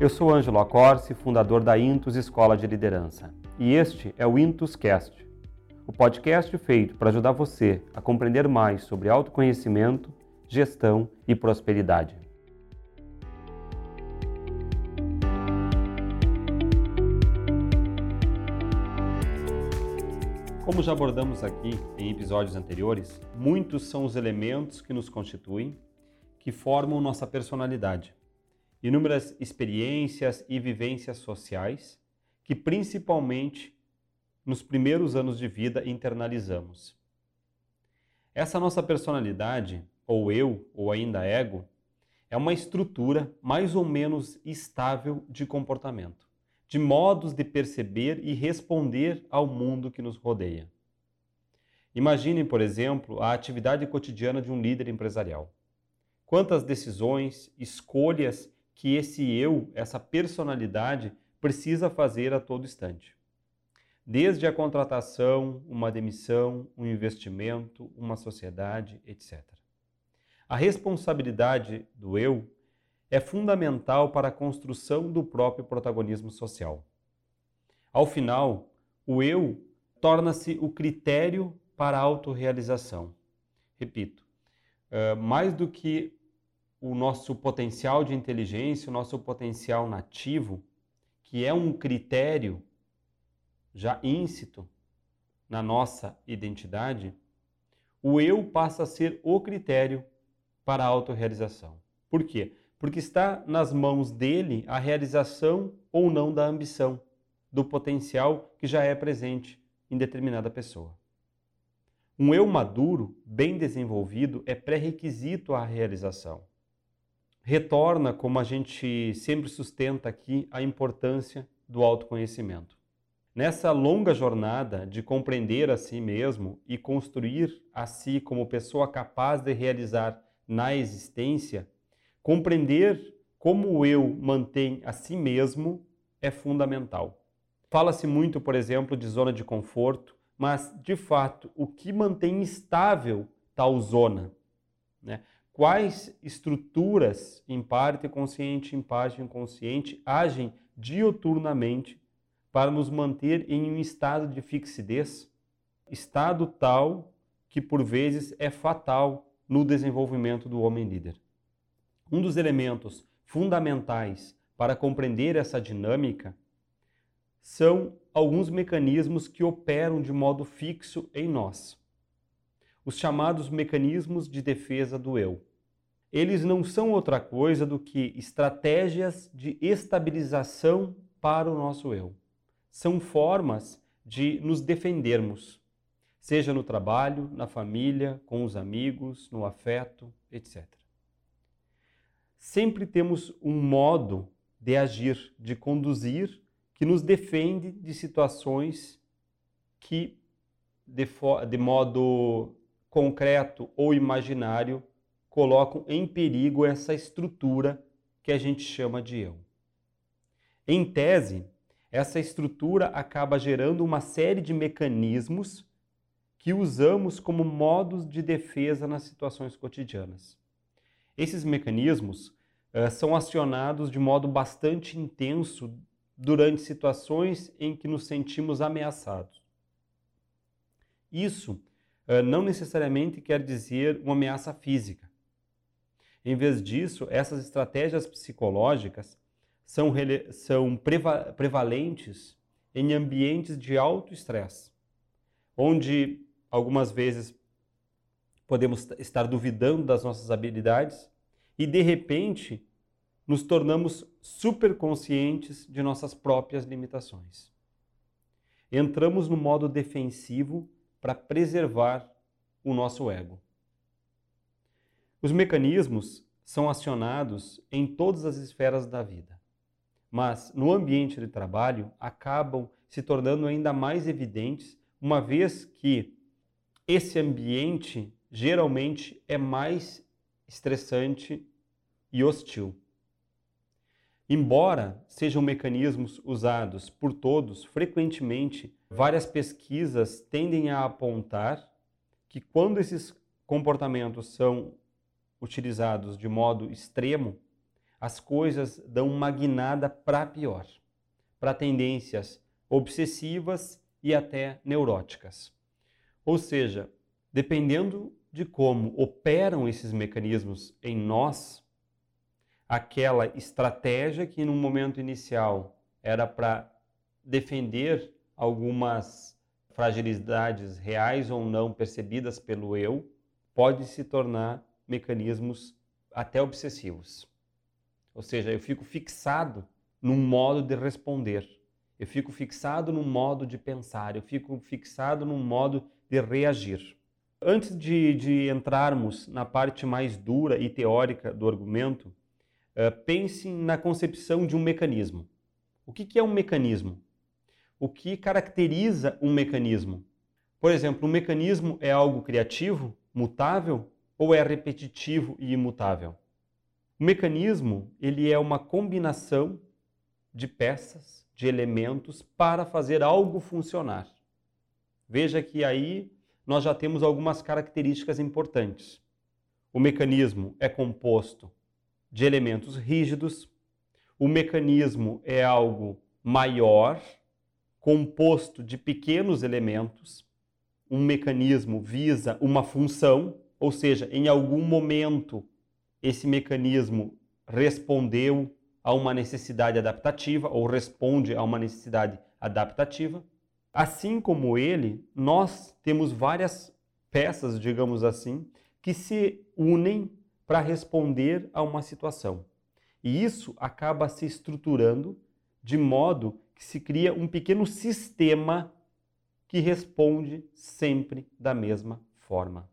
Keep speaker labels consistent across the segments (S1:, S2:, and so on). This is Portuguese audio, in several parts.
S1: Eu sou Ângelo Acorce, fundador da Intus Escola de Liderança, e este é o Intus Cast, o podcast feito para ajudar você a compreender mais sobre autoconhecimento, gestão e prosperidade. Como já abordamos aqui em episódios anteriores, muitos são os elementos que nos constituem, que formam nossa personalidade. Inúmeras experiências e vivências sociais que, principalmente nos primeiros anos de vida, internalizamos. Essa nossa personalidade, ou eu, ou ainda ego, é uma estrutura mais ou menos estável de comportamento de modos de perceber e responder ao mundo que nos rodeia. Imagine, por exemplo, a atividade cotidiana de um líder empresarial. Quantas decisões, escolhas que esse eu, essa personalidade, precisa fazer a todo instante. Desde a contratação, uma demissão, um investimento, uma sociedade, etc. A responsabilidade do eu é fundamental para a construção do próprio protagonismo social. Ao final, o eu torna-se o critério para a autorrealização. Repito, mais do que o nosso potencial de inteligência, o nosso potencial nativo, que é um critério já íncito na nossa identidade, o eu passa a ser o critério para a autorrealização. Por quê? porque está nas mãos dele a realização ou não da ambição, do potencial que já é presente em determinada pessoa. Um eu maduro, bem desenvolvido, é pré-requisito à realização. Retorna, como a gente sempre sustenta aqui, a importância do autoconhecimento. Nessa longa jornada de compreender a si mesmo e construir a si como pessoa capaz de realizar na existência, Compreender como o eu mantém a si mesmo é fundamental. Fala-se muito, por exemplo, de zona de conforto, mas, de fato, o que mantém estável tal zona? Né? Quais estruturas, em parte consciente, em parte inconsciente, agem dioturnamente para nos manter em um estado de fixidez? Estado tal que, por vezes, é fatal no desenvolvimento do homem líder. Um dos elementos fundamentais para compreender essa dinâmica são alguns mecanismos que operam de modo fixo em nós. Os chamados mecanismos de defesa do eu. Eles não são outra coisa do que estratégias de estabilização para o nosso eu. São formas de nos defendermos, seja no trabalho, na família, com os amigos, no afeto, etc sempre temos um modo de agir, de conduzir, que nos defende de situações que, de, de modo concreto ou imaginário, colocam em perigo essa estrutura que a gente chama de eu. Em tese, essa estrutura acaba gerando uma série de mecanismos que usamos como modos de defesa nas situações cotidianas. Esses mecanismos uh, são acionados de modo bastante intenso durante situações em que nos sentimos ameaçados. Isso não necessariamente quer dizer uma ameaça física. Em vez disso, essas estratégias psicológicas são, são preva prevalentes em ambientes de alto estresse, onde algumas vezes podemos estar duvidando das nossas habilidades e de repente nos tornamos super conscientes de nossas próprias limitações. Entramos no modo defensivo para preservar o nosso ego. Os mecanismos são acionados em todas as esferas da vida, mas no ambiente de trabalho acabam se tornando ainda mais evidentes, uma vez que esse ambiente geralmente é mais estressante e hostil. Embora sejam mecanismos usados por todos, frequentemente várias pesquisas tendem a apontar que quando esses comportamentos são utilizados de modo extremo, as coisas dão uma guinada para pior, para tendências obsessivas e até neuróticas. Ou seja, dependendo de como operam esses mecanismos em nós, aquela estratégia que no momento inicial era para defender algumas fragilidades reais ou não percebidas pelo eu, pode se tornar mecanismos até obsessivos. Ou seja, eu fico fixado num modo de responder, eu fico fixado num modo de pensar, eu fico fixado num modo de reagir. Antes de, de entrarmos na parte mais dura e teórica do argumento, uh, pense na concepção de um mecanismo. O que, que é um mecanismo? O que caracteriza um mecanismo? Por exemplo, um mecanismo é algo criativo, mutável ou é repetitivo e imutável? O mecanismo ele é uma combinação de peças, de elementos para fazer algo funcionar. Veja que aí nós já temos algumas características importantes. O mecanismo é composto de elementos rígidos, o mecanismo é algo maior, composto de pequenos elementos. Um mecanismo visa uma função, ou seja, em algum momento esse mecanismo respondeu a uma necessidade adaptativa ou responde a uma necessidade adaptativa. Assim como ele, nós temos várias peças, digamos assim, que se unem para responder a uma situação. E isso acaba se estruturando de modo que se cria um pequeno sistema que responde sempre da mesma forma.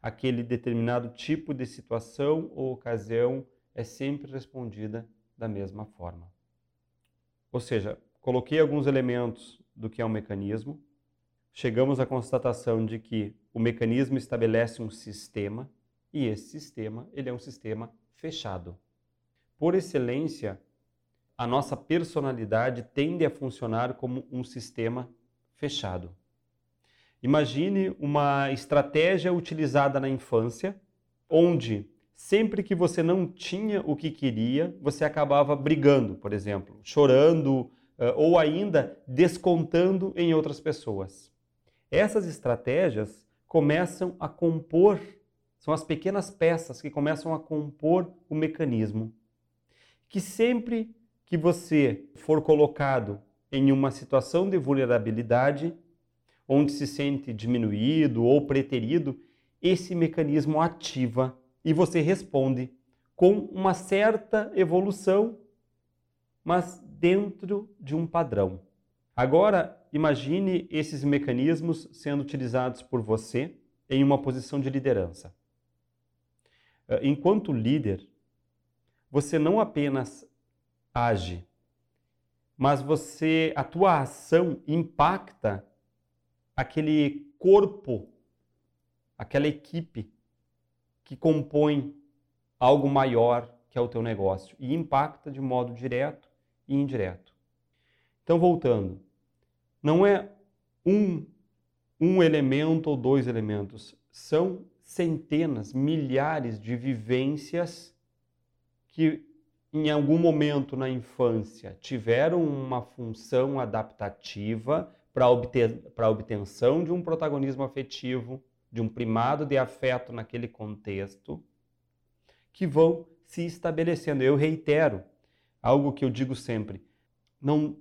S1: Aquele determinado tipo de situação ou ocasião é sempre respondida da mesma forma. Ou seja, coloquei alguns elementos do que é um mecanismo, chegamos à constatação de que o mecanismo estabelece um sistema e esse sistema ele é um sistema fechado. Por excelência, a nossa personalidade tende a funcionar como um sistema fechado. Imagine uma estratégia utilizada na infância, onde sempre que você não tinha o que queria, você acabava brigando, por exemplo, chorando, eh, ou ainda descontando em outras pessoas. Essas estratégias começam a compor, são as pequenas peças que começam a compor o mecanismo. Que sempre que você for colocado em uma situação de vulnerabilidade, onde se sente diminuído ou preterido, esse mecanismo ativa e você responde com uma certa evolução, mas dentro de um padrão. Agora, imagine esses mecanismos sendo utilizados por você em uma posição de liderança. Eh, enquanto líder, você não apenas age, mas você a tua ação impacta aquele corpo, aquela equipe que compõe algo maior que é o teu negócio e impacta de modo direto e indireto. Então, voltando, não é um, um elemento ou dois elementos, são centenas, milhares de vivências que em algum momento na infância tiveram uma função adaptativa para a obtenção de um protagonismo afetivo, de um primado de afeto naquele contexto, que vão se estabelecendo. Eu reitero, algo que eu digo sempre. Não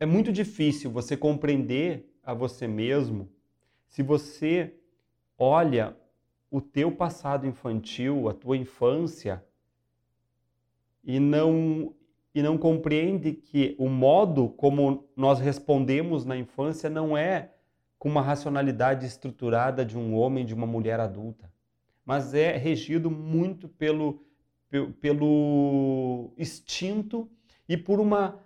S1: é muito difícil você compreender a você mesmo se você olha o teu passado infantil, a tua infância e não e não compreende que o modo como nós respondemos na infância não é com uma racionalidade estruturada de um homem, de uma mulher adulta, mas é regido muito pelo pelo instinto e por uma,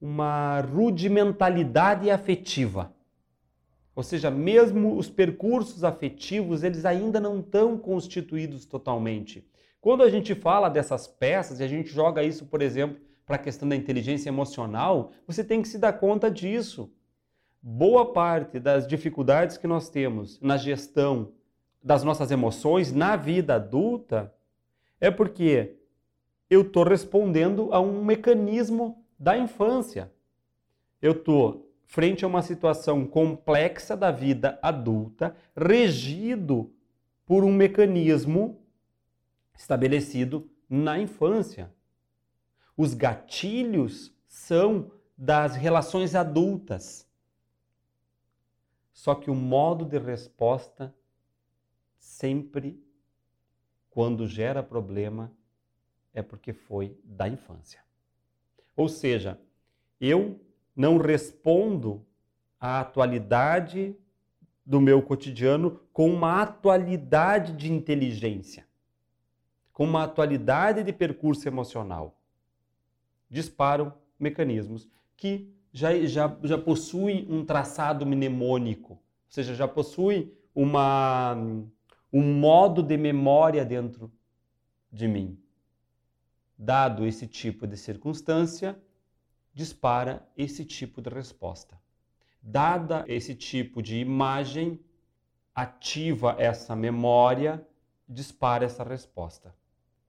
S1: uma rudimentalidade afetiva. Ou seja, mesmo os percursos afetivos, eles ainda não estão constituídos totalmente. Quando a gente fala dessas peças e a gente joga isso, por exemplo, para a questão da inteligência emocional, você tem que se dar conta disso. Boa parte das dificuldades que nós temos na gestão das nossas emoções na vida adulta é porque eu estou respondendo a um mecanismo da infância. Eu estou frente a uma situação complexa da vida adulta, regido por um mecanismo estabelecido na infância. Os gatilhos são das relações adultas. Só que o modo de resposta sempre, quando gera problema, é porque foi da infância. Ou seja, eu não respondo à atualidade do meu cotidiano com uma atualidade de inteligência, com uma atualidade de percurso emocional. Disparam mecanismos que já, já, já possuem um traçado mnemônico, ou seja, já possuem uma, um modo de memória dentro de mim. Dado esse tipo de circunstância, dispara esse tipo de resposta. Dada esse tipo de imagem, ativa essa memória, dispara essa resposta.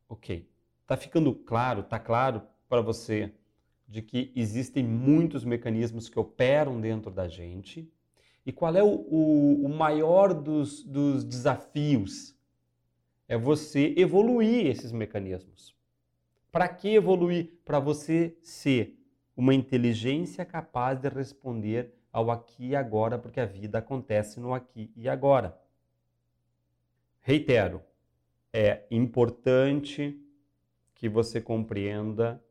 S1: Ok. Tá ficando claro, tá claro para você de que existem muitos mecanismos que operam dentro da gente e qual é o, o, o maior dos, dos desafios? É você evoluir esses mecanismos. Para que evoluir? Para você ser uma inteligência capaz de responder ao aqui e agora, porque a vida acontece no aqui e agora. Reitero, é importante que você compreenda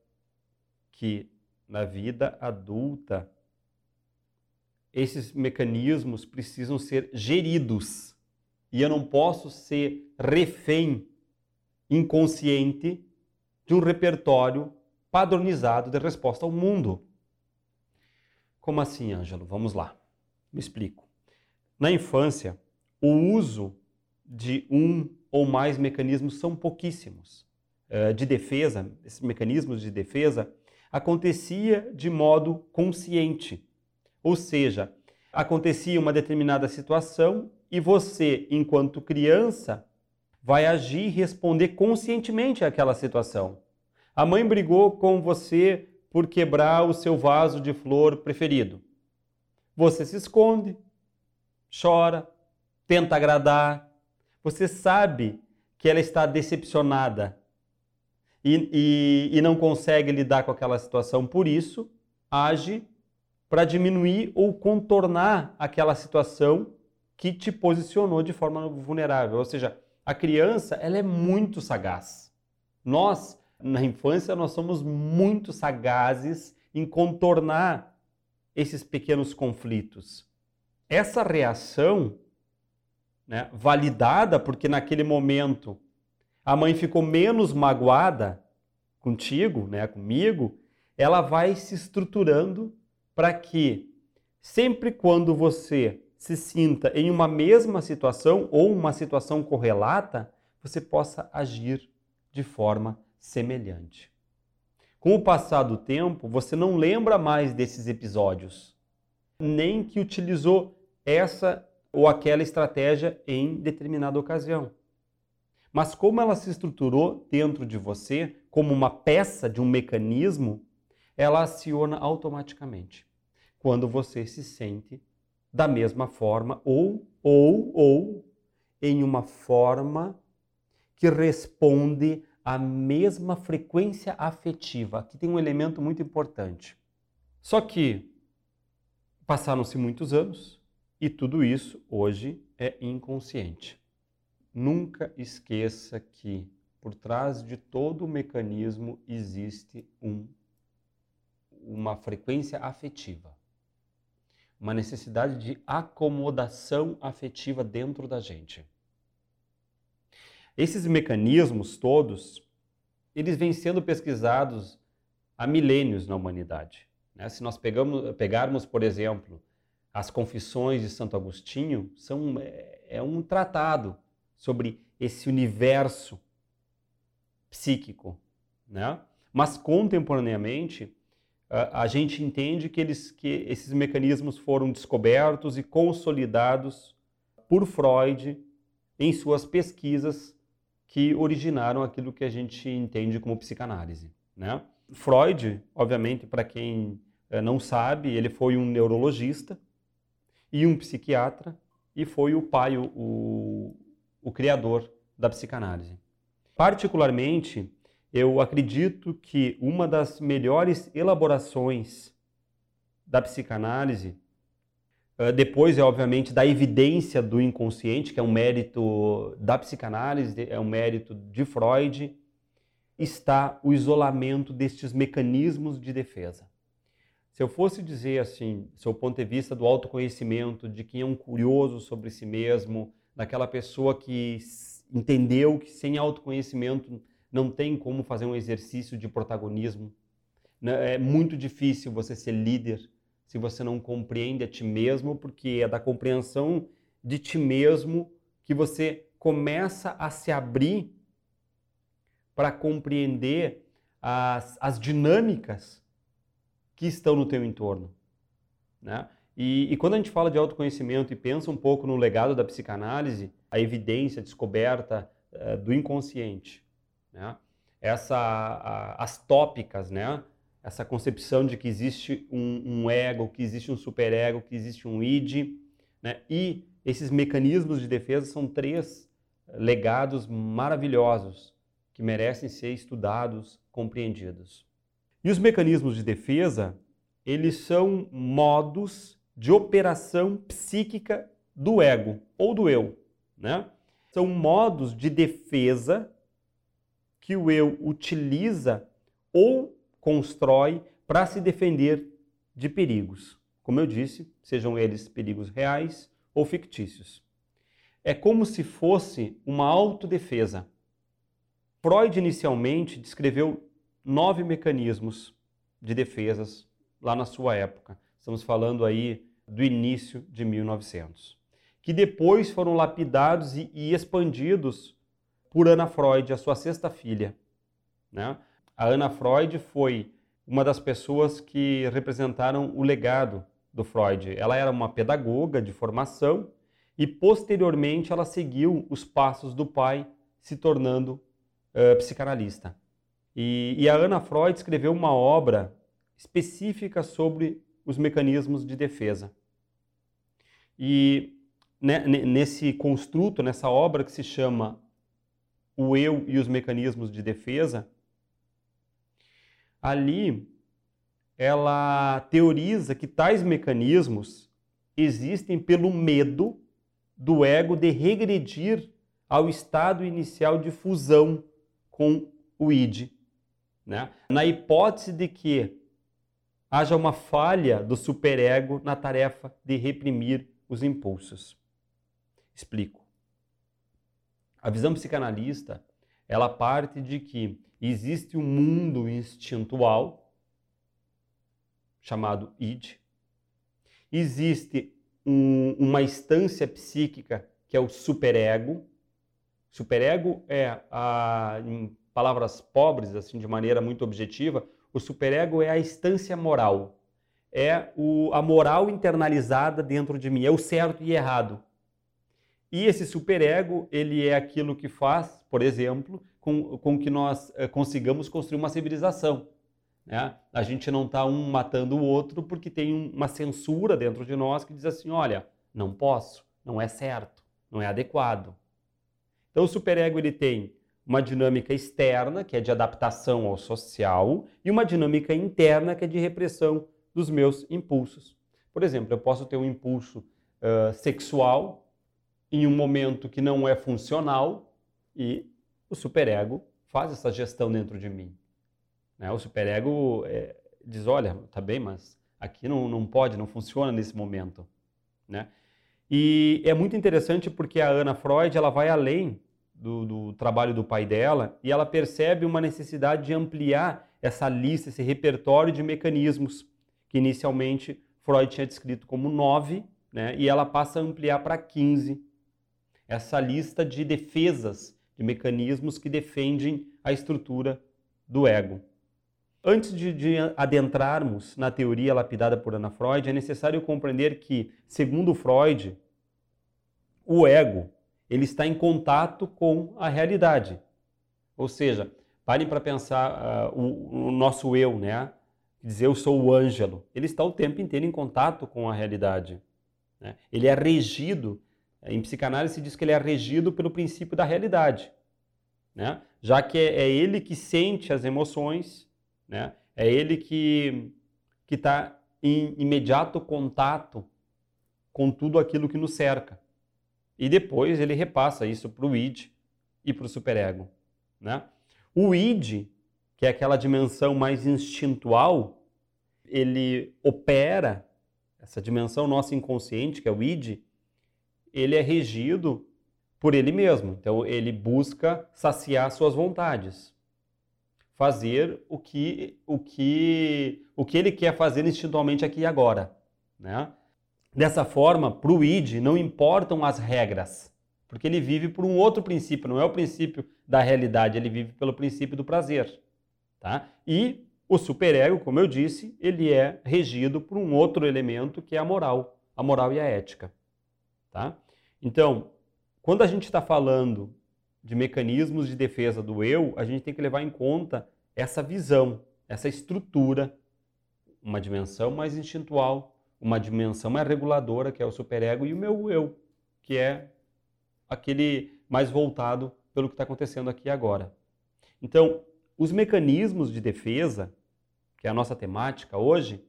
S1: que na vida adulta esses mecanismos precisam ser geridos. E eu não posso ser refém inconsciente de um repertório padronizado de resposta ao mundo. Como assim, Ângelo? Vamos lá. Me explico. Na infância, o uso de um ou mais mecanismos são pouquíssimos. Eh, de defesa, esses mecanismos de defesa, acontecia de modo consciente. Ou seja, acontecia uma determinada situação e você, enquanto criança, vai agir e responder conscientemente àquela situação. A mãe brigou com você por quebrar o seu vaso de flor preferido. Você se esconde, chora, tenta agradar. Você sabe que ela está decepcionada e, e, e não consegue lidar com aquela situação, por isso, age para diminuir ou contornar aquela situação que te posicionou de forma vulnerável. Ou seja, a criança ela é muito sagaz. Nós na infância nós somos muito sagazes em contornar esses pequenos conflitos. Essa reação, né, validada porque naquele momento a mãe ficou menos magoada contigo, né, comigo, ela vai se estruturando para que sempre quando você se sinta em uma mesma situação ou uma situação correlata, você possa agir de forma semelhante. Com o passar do tempo, você não lembra mais desses episódios, nem que utilizou essa ou aquela estratégia em determinada ocasião. Mas como ela se estruturou dentro de você como uma peça de um mecanismo, ela aciona automaticamente quando você se sente da mesma forma ou ou ou em uma forma que responde a mesma frequência afetiva. Aqui tem um elemento muito importante. Só que passaram-se muitos anos e tudo isso hoje é inconsciente. Nunca esqueça que por trás de todo o mecanismo existe um, uma frequência afetiva, uma necessidade de acomodação afetiva dentro da gente. Esses mecanismos todos, eles vêm sendo pesquisados há milênios na humanidade. Né? Se nós pegamos, pegarmos, por exemplo, as Confissões de Santo Agostinho, são, é, é um tratado sobre esse universo psíquico. Né? Mas, contemporaneamente, a, gente entende que, eles, que esses mecanismos foram descobertos e consolidados por Freud em suas pesquisas que originaram aquilo que a gente entende como psicanálise. Né? Freud, obviamente, para quem eh, não sabe, ele foi um neurologista e um psiquiatra e foi o pai, o, o, o criador da psicanálise. Particularmente, eu acredito que uma das melhores elaborações da psicanálise, eh, depois é obviamente da evidência do inconsciente, que é um mérito da psicanálise, é um mérito de Freud, está o isolamento destes mecanismos de defesa. Se eu fosse dizer assim, seu ponto de vista do autoconhecimento, de quem é um curioso sobre si mesmo, daquela pessoa que entendeu que sem autoconhecimento não tem como fazer um exercício de protagonismo. Né? É muito difícil você ser líder se você não compreende a ti mesmo, porque é da compreensão de ti mesmo que você começa a se abrir para compreender as, as dinâmicas que estão no teu entorno. Né? E, e, quando a gente fala de autoconhecimento e pensa um pouco no legado da psicanálise, a evidência, a descoberta uh, do inconsciente, né? Essa, as tópicas, né? essa concepção de que existe um, um, ego, que existe um superego, que existe um id, né? e esses mecanismos de defesa são três legados maravilhosos que merecem ser estudados, compreendidos. E os mecanismos de defesa, eles são modos de operação psíquica do ego ou do eu, né? São modos de defesa que o eu utiliza ou constrói para se defender de perigos. Como eu disse, sejam eles perigos reais ou fictícios. É como se fosse uma autodefesa. Freud inicialmente descreveu nove mecanismos de defesas lá na sua época. Estamos falando aí do início de 1900, que depois foram lapidados e, e expandidos por Ana Freud, a sua sexta filha. Né? A Ana Freud foi uma das pessoas que representaram o legado do Freud. Ela era uma pedagoga de formação e posteriormente ela seguiu os passos do pai, se tornando uh, psicanalista. E, e a Ana Freud escreveu uma obra específica sobre os mecanismos de defesa. E né, nesse construto, nessa obra que se chama O Eu e os Mecanismos de Defesa, ali ela teoriza que tais mecanismos existem pelo medo do ego de regredir ao estado inicial de fusão com o id. Né? Na hipótese de que haja uma falha do superego na tarefa de reprimir os impulsos. Explico. A visão psicanalista, ela parte de que existe um mundo instintual chamado id. Existe um, uma instância psíquica que é o superego. Superego é a, em palavras pobres, assim, de maneira muito objetiva, o superego é a instância moral. É o, a moral internalizada dentro de mim, é o certo e errado. E esse superego, ele é aquilo que faz, por exemplo, com, com que nós eh, consigamos construir uma civilização. Né? A gente não está um matando o outro porque tem uma censura dentro de nós que diz assim: olha, não posso, não é certo, não é adequado. Então o superego ele tem uma dinâmica externa, que é de adaptação ao social, e uma dinâmica interna, que é de repressão dos meus impulsos. Por exemplo, eu posso ter um impulso uh, sexual em um momento que não é funcional e o superego faz essa gestão dentro de mim. Né? O superego é, diz, olha, tá bem, mas aqui não, não pode, não funciona nesse momento. Né? E é muito interessante porque a Ana Freud ela vai além do, do, trabalho do pai dela e ela percebe uma necessidade de ampliar essa lista, esse repertório de mecanismos que inicialmente Freud tinha descrito como nove, né, e ela passa a ampliar para 15. Essa lista de defesas, de mecanismos que defendem a estrutura do ego. Antes de, de, adentrarmos na teoria lapidada por Ana Freud, é necessário compreender que, segundo Freud, o ego ele está em contato com a realidade. Ou seja, parem para pensar uh, o, o, nosso eu, né? Dizer eu sou o Ângelo. Ele está o tempo inteiro em contato com a realidade. Né? Ele é regido, em psicanálise se diz que ele é regido pelo princípio da realidade. Né? Já que é, é ele que sente as emoções, né? é ele que está em imediato contato com tudo aquilo que nos cerca. E depois ele repassa isso para o id e para o superego. Né? O id, que é aquela dimensão mais instintual, ele opera, essa dimensão nossa inconsciente, que é o id, ele é regido por ele mesmo. Então ele busca saciar suas vontades, fazer o que o que o que ele quer fazer instintualmente aqui e agora, né? Dessa forma, para o id não importam as regras, porque ele vive por um outro princípio, não é o princípio da realidade, ele vive pelo princípio do prazer. Tá? E o superego, como eu disse, ele é regido por um outro elemento que é a moral, a moral e a ética. Tá? Então, quando a gente está falando de mecanismos de defesa do eu, a gente tem que levar em conta essa visão, essa estrutura, uma dimensão mais instintual, uma dimensão mais reguladora, que é o superego, e o meu eu, que é aquele mais voltado pelo que está acontecendo aqui agora. Então, os mecanismos de defesa, que é a nossa temática hoje,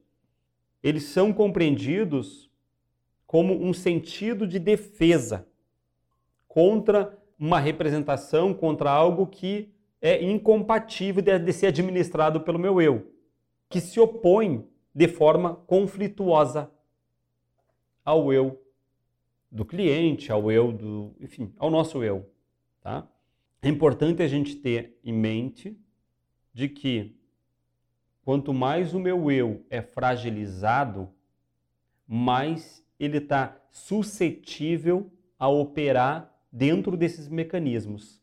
S1: eles são compreendidos como um sentido de defesa contra uma representação, contra algo que é incompatível de ser administrado pelo meu eu, que se opõe de forma conflituosa ao eu do cliente, ao eu do, enfim, ao nosso eu, tá? É importante a gente ter em mente de que quanto mais o meu eu é fragilizado, mais ele está suscetível a operar dentro desses mecanismos.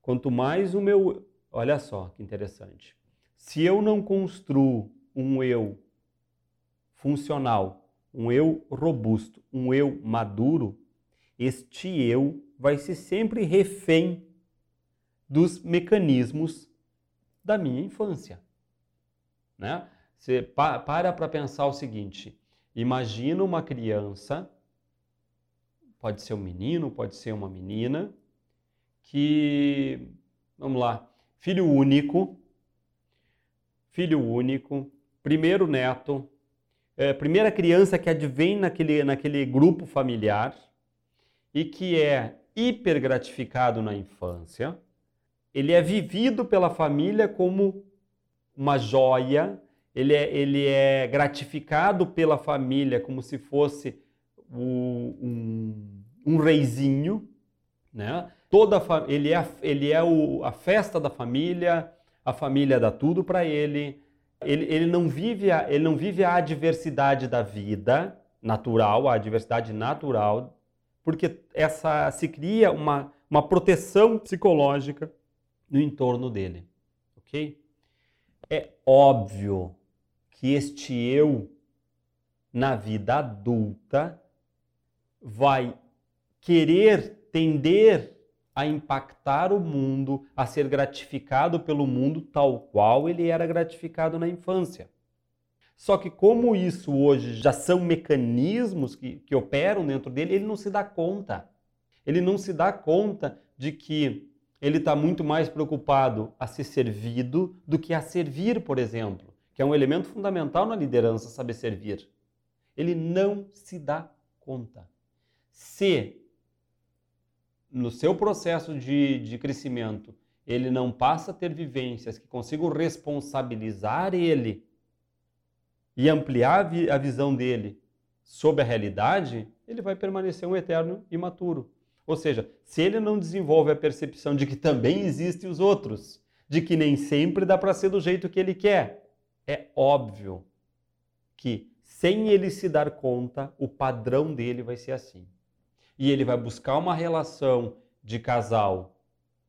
S1: Quanto mais o meu, olha só que interessante. Se eu não construo um eu funcional, um eu robusto, um eu maduro, este eu vai ser sempre refém dos mecanismos da minha infância. Né? Você para para pensar o seguinte: imagina uma criança, pode ser um menino, pode ser uma menina, que, vamos lá, filho único, filho único, primeiro neto, é, primeira criança que advém naquele, naquele grupo familiar e que é hiper gratificado na infância, ele é vivido pela família como uma joia, ele é, ele é gratificado pela família como se fosse o, um, um reizinho, né? Toda ele é, ele é o, a festa da família, a família dá tudo para ele, ele, ele, não vive a, ele não vive a adversidade da vida natural, a adversidade natural, porque essa se cria uma, uma proteção psicológica no entorno dele, ok? É óbvio que este eu na vida adulta vai querer tender a impactar o mundo, a ser gratificado pelo mundo tal qual ele era gratificado na infância. Só que, como isso hoje já são mecanismos que, que operam dentro dele, ele não se dá conta. Ele não se dá conta de que ele está muito mais preocupado a ser servido do que a servir, por exemplo, que é um elemento fundamental na liderança, saber servir. Ele não se dá conta. Se no seu processo de, de crescimento, ele não passa a ter vivências que consigam responsabilizar ele e ampliar a visão dele sobre a realidade, ele vai permanecer um eterno imaturo. Ou seja, se ele não desenvolve a percepção de que também existem os outros, de que nem sempre dá para ser do jeito que ele quer, é óbvio que, sem ele se dar conta, o padrão dele vai ser assim e ele vai buscar uma relação de casal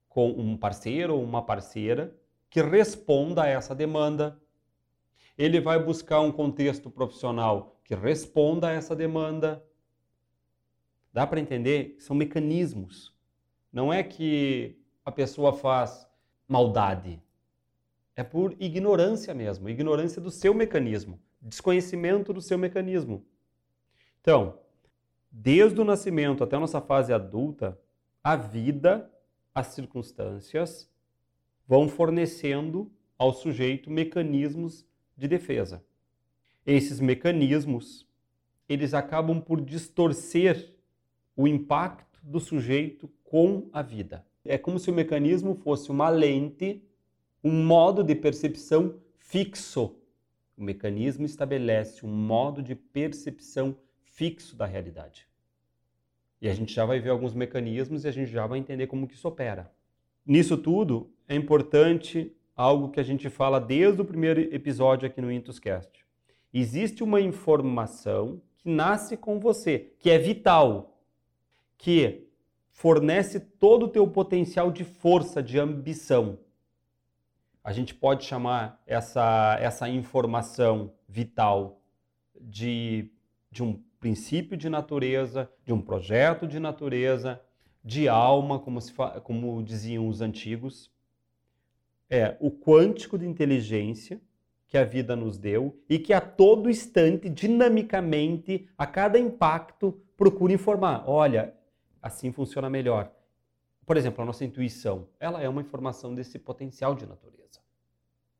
S1: com um parceiro ou uma parceira que responda a essa demanda. Ele vai buscar um contexto profissional que responda a essa demanda. Dá para entender são mecanismos. Não é que a pessoa faz maldade. É por ignorância mesmo, ignorância do seu mecanismo, desconhecimento do seu mecanismo. Então, desde o nascimento até a nossa fase adulta, a vida, as circunstâncias vão fornecendo ao sujeito mecanismos de defesa. Esses mecanismos, eles acabam por distorcer o impacto do sujeito com a vida. É como se o mecanismo fosse uma lente, um modo de percepção fixo. O mecanismo estabelece um modo de percepção fixo da realidade. E a gente já vai ver alguns mecanismos e a gente já vai entender como que isso opera. Nisso tudo, é importante algo que a gente fala desde o primeiro episódio aqui no Intuscast. Existe uma informação que nasce com você, que é vital, que fornece todo o teu potencial de força, de ambição. A gente pode chamar essa, essa informação vital de, de um princípio de natureza, de um projeto de natureza, de alma, como, se, como diziam os antigos. É o quântico de inteligência que a vida nos deu e que a todo instante, dinamicamente, a cada impacto, procura informar. Olha, assim funciona melhor. Por exemplo, a nossa intuição, ela é uma informação desse potencial de natureza.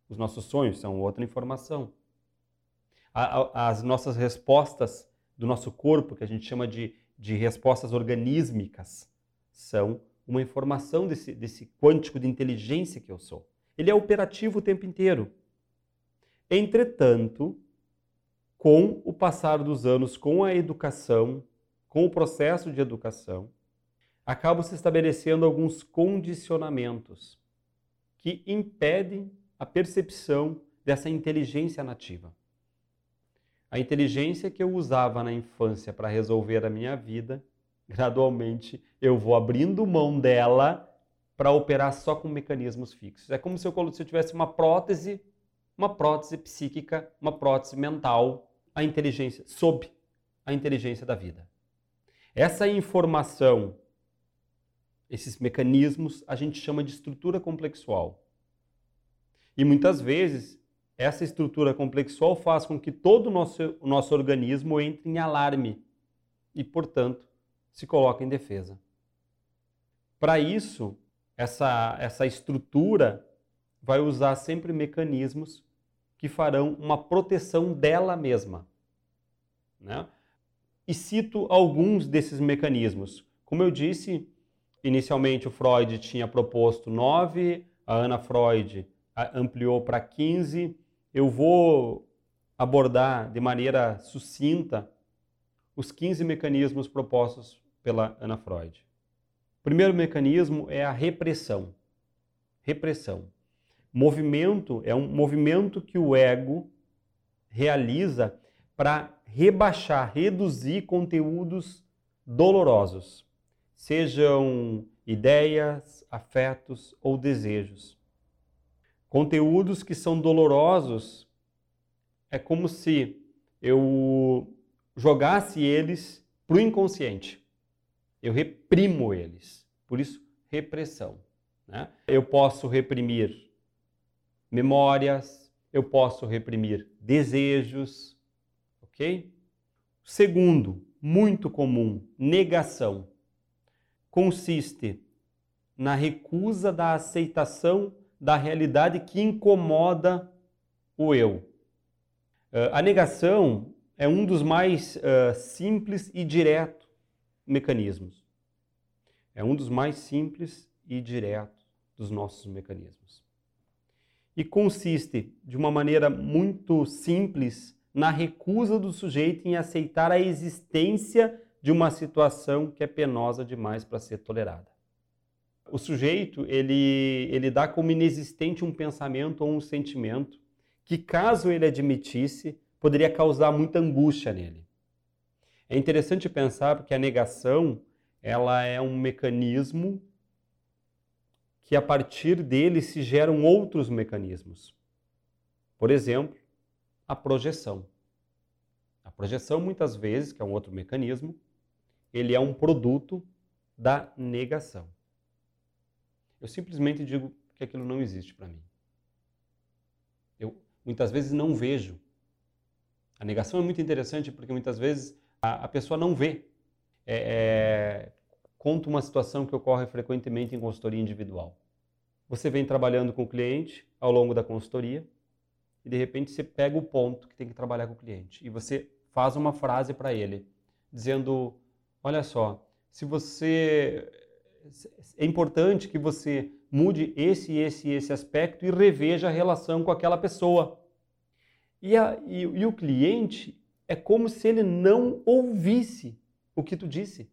S1: Os nossos sonhos são outra informação. As nossas respostas do nosso corpo, que a gente chama de, de respostas organísmicas, são uma informação desse, desse quântico de inteligência que eu sou. Ele é operativo o tempo inteiro. Entretanto, com o passar dos anos, com a educação, com o processo de educação, acabam se estabelecendo alguns condicionamentos que impedem a percepção dessa inteligência nativa. A inteligência que eu usava na infância para resolver a minha vida, gradualmente eu vou abrindo mão dela para operar só com mecanismos fixos. É como se eu, se eu tivesse uma prótese, uma prótese psíquica, uma prótese mental, a inteligência, sob a inteligência da vida. Essa informação, esses mecanismos, a gente chama de estrutura complexual. E muitas vezes essa estrutura complexual faz com que todo o nosso, o nosso organismo entre em alarme e, portanto, se coloque em defesa. Para isso, essa, essa estrutura vai usar sempre mecanismos que farão uma proteção dela mesma. Né? E cito alguns desses mecanismos. Como eu disse, inicialmente o Freud tinha proposto nove, a Ana Freud ampliou para 15 eu vou abordar de maneira sucinta os 15 mecanismos propostos pela Ana Freud. O primeiro mecanismo é a repressão. Repressão. Movimento é um movimento que o ego realiza para rebaixar, reduzir conteúdos dolorosos, sejam ideias, afetos ou desejos. Conteúdos que são dolorosos é como se eu jogasse eles para o inconsciente. Eu reprimo eles. Por isso, repressão. Né? Eu posso reprimir memórias, eu posso reprimir desejos, ok? Segundo, muito comum, negação. Consiste na recusa da aceitação da realidade que incomoda o eu. Uh, a negação é um dos mais uh, simples e diretos mecanismos. É um dos mais simples e diretos dos nossos mecanismos. E consiste, de uma maneira muito simples, na recusa do sujeito em aceitar a existência de uma situação que é penosa demais para ser tolerada. O sujeito, ele, ele dá como inexistente um pensamento ou um sentimento que, caso ele admitisse, poderia causar muita angústia nele. É interessante pensar porque a negação, ela é um mecanismo que a partir dele se geram outros mecanismos. Por exemplo, a projeção. A projeção, muitas vezes, que é um outro mecanismo, ele é um produto da negação. Eu simplesmente digo que aquilo não existe para mim. Eu muitas vezes não vejo. A negação é muito interessante porque muitas vezes a, a pessoa não vê. É, é, conto uma situação que ocorre frequentemente em consultoria individual. Você vem trabalhando com o cliente ao longo da consultoria e de repente você pega o ponto que tem que trabalhar com o cliente e você faz uma frase para ele dizendo: Olha só, se você. É importante que você mude esse, esse, esse aspecto e reveja a relação com aquela pessoa. E, a, e, e o cliente é como se ele não ouvisse o que tu disse.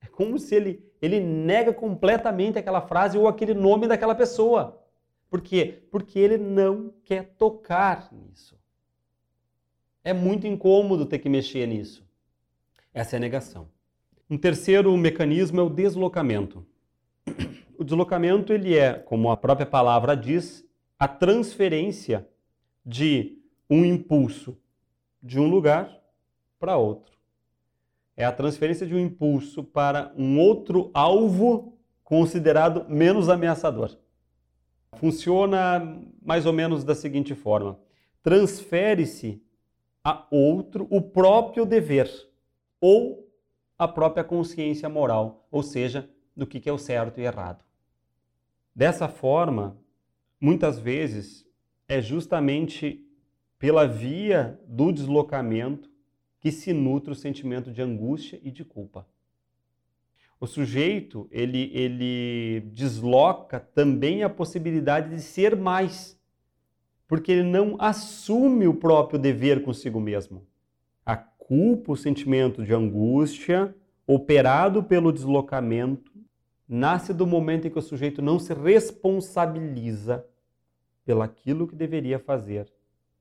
S1: É como se ele, ele nega completamente aquela frase ou aquele nome daquela pessoa. Por quê? Porque ele não quer tocar nisso. É muito incômodo ter que mexer nisso. Essa é a negação. Um terceiro mecanismo é o deslocamento. O deslocamento ele é, como a própria palavra diz, a transferência de um impulso de um lugar para outro. É a transferência de um impulso para um outro alvo considerado menos ameaçador. Funciona mais ou menos da seguinte forma: transfere-se a outro o próprio dever ou a própria consciência moral, ou seja, do que é o certo e errado. Dessa forma, muitas vezes é justamente pela via do deslocamento que se nutre o sentimento de angústia e de culpa. O sujeito, ele, ele desloca também a possibilidade de ser mais, porque ele não assume o próprio dever consigo mesmo. A culpa, o sentimento de angústia, operado pelo deslocamento, nasce do momento em que o sujeito não se responsabiliza pelaquilo que deveria fazer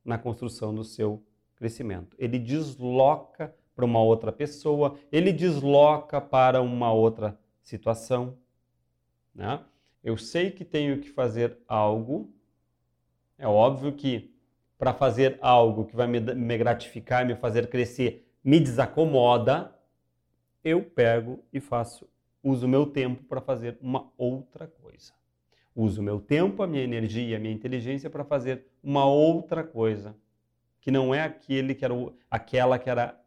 S1: na construção do seu crescimento. Ele desloca para uma outra pessoa, ele desloca para uma outra situação. Né? Eu sei que tenho que fazer algo, é óbvio que para fazer algo que vai me, me gratificar, me fazer crescer, me desacomoda, eu pego e faço, uso meu tempo para fazer uma outra coisa. Uso meu tempo, a minha energia, a minha inteligência para fazer uma outra coisa que não é aquele que era o, aquela que era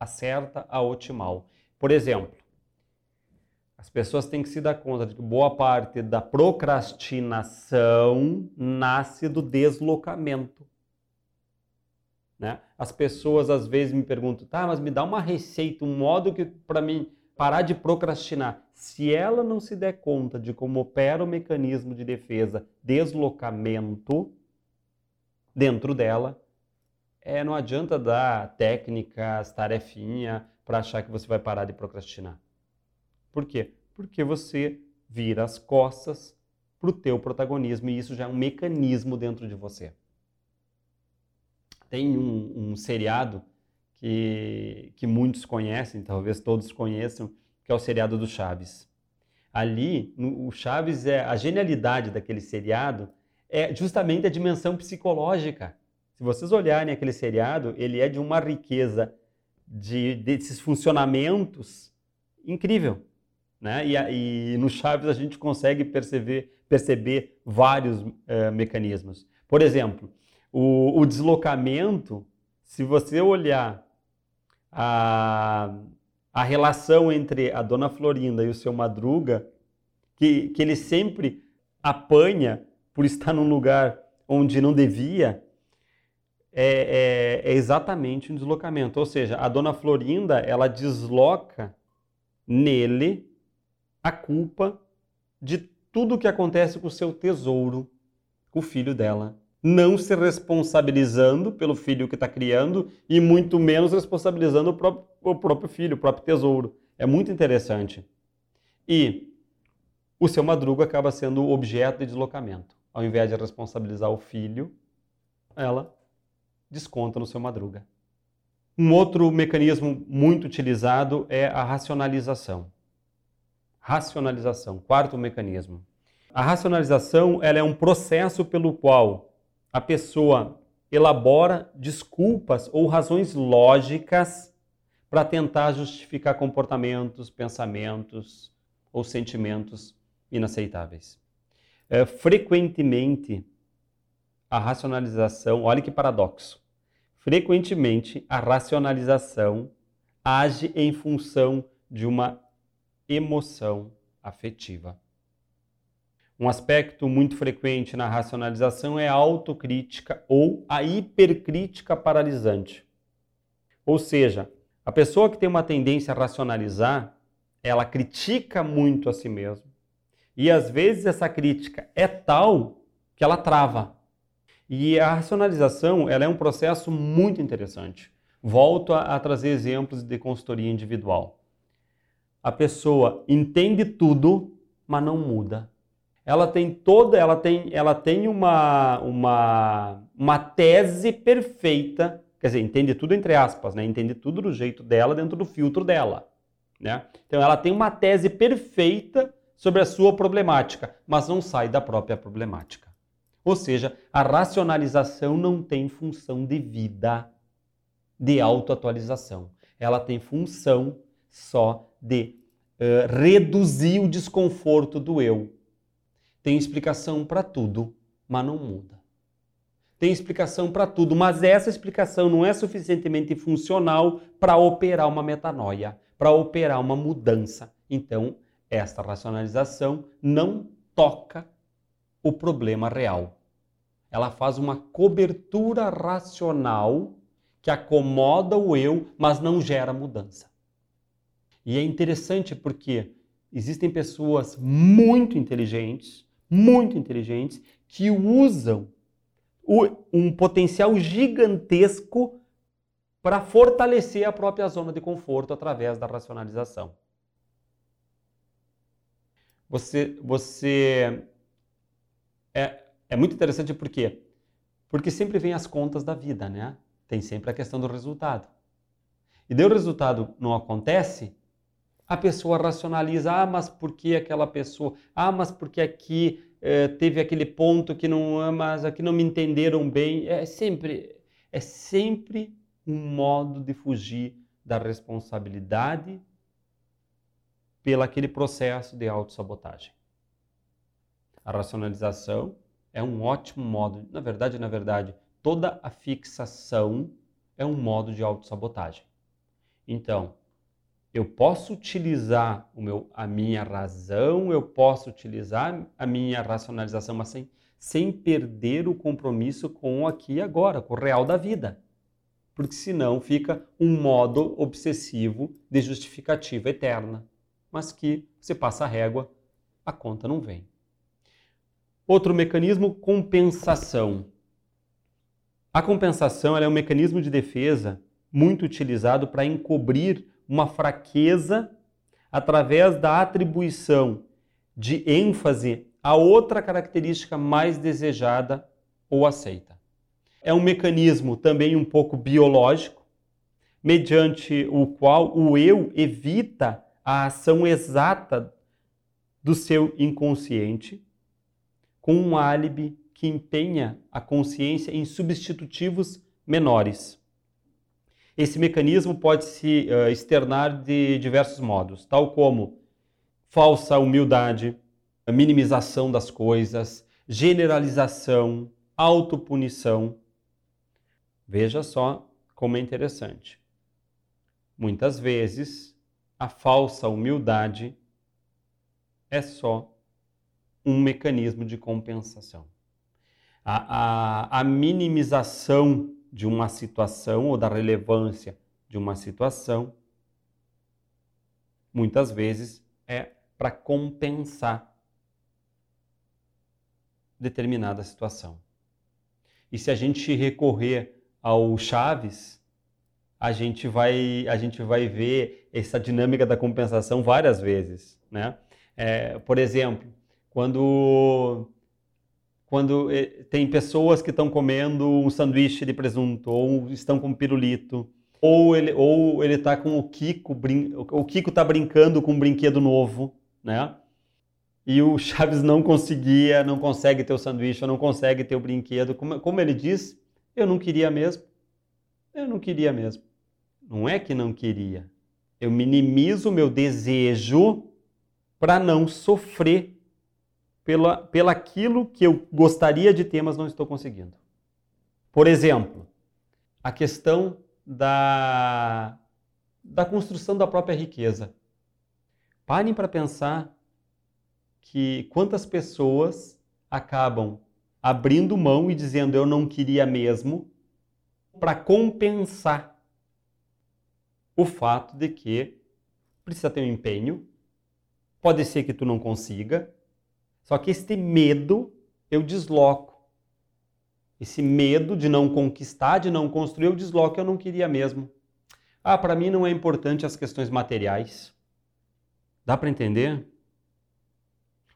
S1: a certa, a otimal. Por exemplo, as pessoas têm que se dar conta de que boa parte da procrastinação nasce do deslocamento. Né? As pessoas às vezes me perguntam, tá, mas me dá uma receita, um modo que para mim parar de procrastinar. Se ela não se der conta de como opera o mecanismo de defesa, deslocamento dentro dela, é, não adianta dar técnicas, tarefinha para achar que você vai parar de procrastinar. Por quê? Porque você vira as costas para o teu protagonismo e isso já é um mecanismo dentro de você. Tem um, um seriado que, que muitos conhecem, talvez todos conheçam, que é o seriado do Chaves. Ali, no, o Chaves é a genialidade daquele seriado é justamente a dimensão psicológica se vocês olharem aquele seriado, ele é de uma riqueza de, desses funcionamentos incrível. Né? E, e no Chaves a gente consegue perceber, perceber vários uh, mecanismos. Por exemplo, o, o, deslocamento, se você olhar a, a relação entre a dona Florinda e o seu Madruga, que, que ele sempre apanha por estar num lugar onde não devia, é, é, é, exatamente um deslocamento. Ou seja, a dona Florinda ela desloca nele a culpa de tudo que acontece com o seu tesouro, com o filho dela. Não se responsabilizando pelo filho que está criando e muito menos responsabilizando o próprio, o próprio filho, o próprio tesouro. É muito interessante. E o seu madruga acaba sendo objeto de deslocamento. Ao invés de responsabilizar o filho, ela desconta no seu madruga. Um outro mecanismo muito utilizado é a racionalização. Racionalização, quarto mecanismo. A racionalização ela é um processo pelo qual a pessoa elabora desculpas ou razões lógicas para tentar justificar comportamentos, pensamentos ou sentimentos inaceitáveis. É, frequentemente, a racionalização, olha que paradoxo, frequentemente a racionalização age em função de uma emoção afetiva. Um aspecto muito frequente na racionalização é a autocrítica ou a hipercrítica paralisante. Ou seja, a pessoa que tem uma tendência a racionalizar, ela critica muito a si mesma. E às vezes essa crítica é tal que ela trava. E a racionalização ela é um processo muito interessante. Volto a, a trazer exemplos de consultoria individual. A pessoa entende tudo, mas não muda. Ela tem toda, ela tem, ela tem uma, uma, uma tese perfeita, quer dizer, entende tudo entre aspas, né? Entende tudo do jeito dela, dentro do filtro dela, né? Então ela tem uma tese perfeita sobre a sua problemática, mas não sai da própria problemática. Ou seja, a racionalização não tem função de vida de autoatualização. Ela tem função só de uh, reduzir o desconforto do eu. Tem explicação para tudo, mas não muda. Tem explicação para tudo, mas essa explicação não é suficientemente funcional para operar uma metanoia, para operar uma mudança. Então, esta racionalização não toca o problema real. Ela faz uma cobertura racional que acomoda o eu, mas não gera mudança. E é interessante porque existem pessoas muito inteligentes, muito inteligentes, que usam um potencial gigantesco para fortalecer a própria zona de conforto através da racionalização. Você, você é, é muito interessante por quê? Porque sempre vem as contas da vida, né? Tem sempre a questão do resultado. E daí o resultado não acontece, a pessoa racionaliza, ah, mas por que aquela pessoa? Ah, mas porque aqui eh, teve aquele ponto que não, ah, mas aqui não me entenderam bem. É sempre, é sempre um modo de fugir da responsabilidade pelo aquele processo de autossabotagem. A racionalização é um ótimo modo, na verdade, na verdade, toda a fixação é um modo de autossabotagem. Então, eu posso utilizar o meu, a minha razão, eu posso utilizar a minha racionalização, mas sem, sem perder o compromisso com o aqui e agora, com o real da vida. Porque senão fica um modo obsessivo de justificativa eterna, mas que você passa a régua, a conta não vem. Outro mecanismo, compensação. A compensação é um mecanismo de defesa muito utilizado para encobrir uma fraqueza através da atribuição de ênfase a outra característica mais desejada ou aceita. É um mecanismo também um pouco biológico, mediante o qual o eu evita a ação exata do seu inconsciente com um álibi que empenha a consciência em substitutivos menores. Esse mecanismo pode se uh, externar de diversos modos, tal como falsa humildade, minimização das coisas, generalização, autopunição. Veja só como é interessante. Muitas vezes, a falsa humildade é só um mecanismo de compensação. A, a, a minimização de uma situação ou da relevância de uma situação, muitas vezes é para compensar determinada situação. E se a gente recorrer ao Chaves, a gente vai a gente vai ver essa dinâmica da compensação várias vezes, né? É, por exemplo, quando quando eh, tem pessoas que estão comendo um sanduíche de presunto ou estão com pirulito ou ele ou ele está com o Kiko brin... o Kiko está brincando com um brinquedo novo, né? E o Chaves não conseguia, não consegue ter o sanduíche, não consegue ter o brinquedo. Como, como ele diz, eu não queria mesmo. Eu não queria mesmo. Não é que não queria. Eu minimizo o meu desejo para não sofrer pela, pela aquilo que eu gostaria de ter, mas não estou conseguindo. Por exemplo, a questão da, da construção da própria riqueza. Parem para pensar que quantas pessoas acabam abrindo mão e dizendo eu não queria mesmo para compensar o fato de que precisa ter um empenho, pode ser que tu não consiga, só que este medo eu desloco. Esse medo de não conquistar, de não construir, eu desloco, eu não queria mesmo. Ah, para mim não é importante as questões materiais. Dá para entender?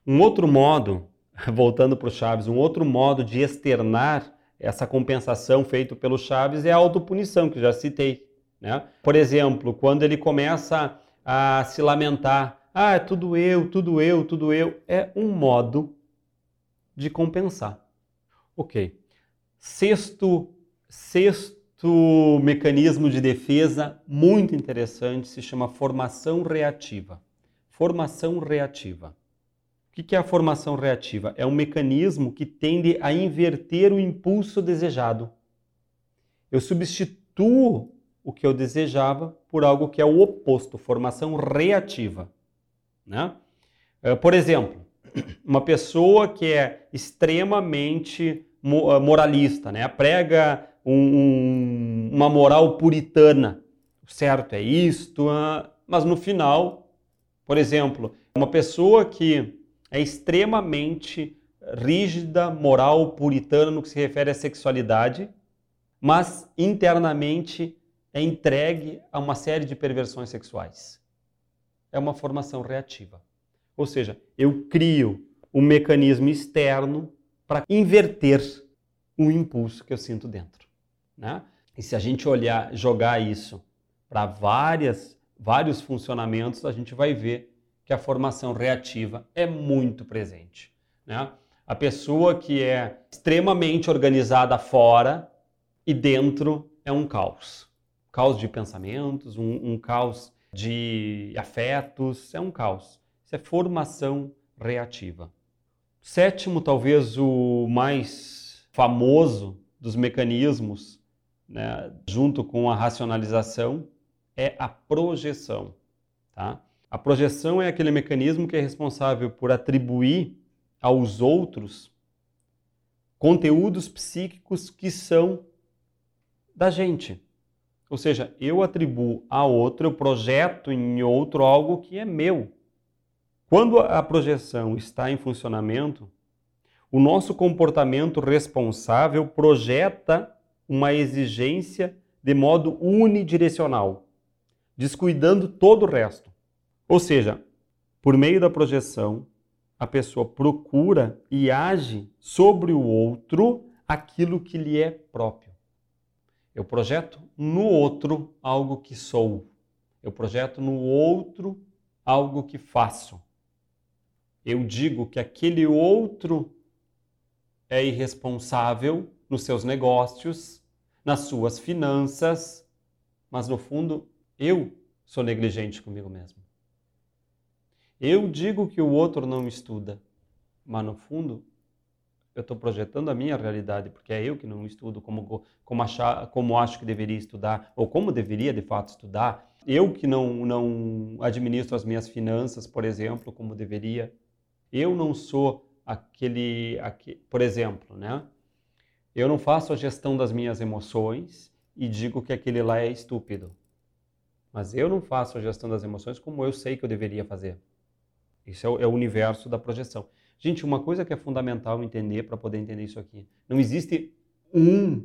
S1: Um outro modo, voltando para o Chaves, um outro modo de externar essa compensação feito pelo Chaves é a autopunição, que já citei. Né? Por exemplo, quando ele começa a se lamentar, ah, é tudo eu, tudo eu, tudo eu, é um modo de compensar. Ok. Sexto, sexto mecanismo de defesa muito interessante se chama formação reativa. Formação reativa. O que é a formação reativa? É um mecanismo que tende a inverter o impulso desejado. Eu substituo o que eu desejava por algo que é o oposto, formação reativa. Né? Eh, por exemplo, uma pessoa que é extremamente eh, moralista, né? prega um, um, uma moral puritana. Certo é isto, ah, mas no final, por exemplo, uma pessoa que é extremamente rígida, moral, puritana no que se refere à sexualidade, mas internamente é entregue a uma série de perversões sexuais. É uma formação reativa. Ou seja, eu crio um mecanismo externo para inverter o impulso que eu sinto dentro. Né? E se a gente olhar, jogar isso para várias, vários funcionamentos, a gente vai ver que a formação reativa é muito presente. Né? A pessoa que é extremamente organizada fora e dentro é um caos. Caos de pensamentos, um, um caos de afetos, é um caos. Isso é formação reativa. Sétimo, talvez o mais famoso dos mecanismos, né, junto com a racionalização, é a projeção. Tá? A projeção é aquele mecanismo que é responsável por atribuir aos outros conteúdos psíquicos que são da gente. Ou seja, eu atribuo a outro, eu projeto em outro algo que é meu. Quando a projeção está em funcionamento, o nosso comportamento responsável projeta uma exigência de modo unidirecional, descuidando todo o resto. Ou seja, por meio da projeção, a pessoa procura e age sobre o outro aquilo que lhe é próprio. Eu projeto no outro algo que sou. Eu projeto no outro algo que faço. Eu digo que aquele outro é irresponsável nos seus negócios, nas suas finanças, mas no fundo eu sou negligente comigo mesmo. Eu digo que o outro não estuda, mas no fundo eu estou projetando a minha realidade, porque é eu que não estudo como, como, achar, como acho que deveria estudar, ou como deveria de fato estudar. Eu que não, não administro as minhas finanças, por exemplo, como deveria. Eu não sou aquele, aquele, por exemplo, né? Eu não faço a gestão das minhas emoções e digo que aquele lá é estúpido. Mas eu não faço a gestão das emoções como eu sei que eu deveria fazer. Isso é o, é o universo da projeção. Gente, uma coisa que é fundamental entender para poder entender isso aqui: não existe um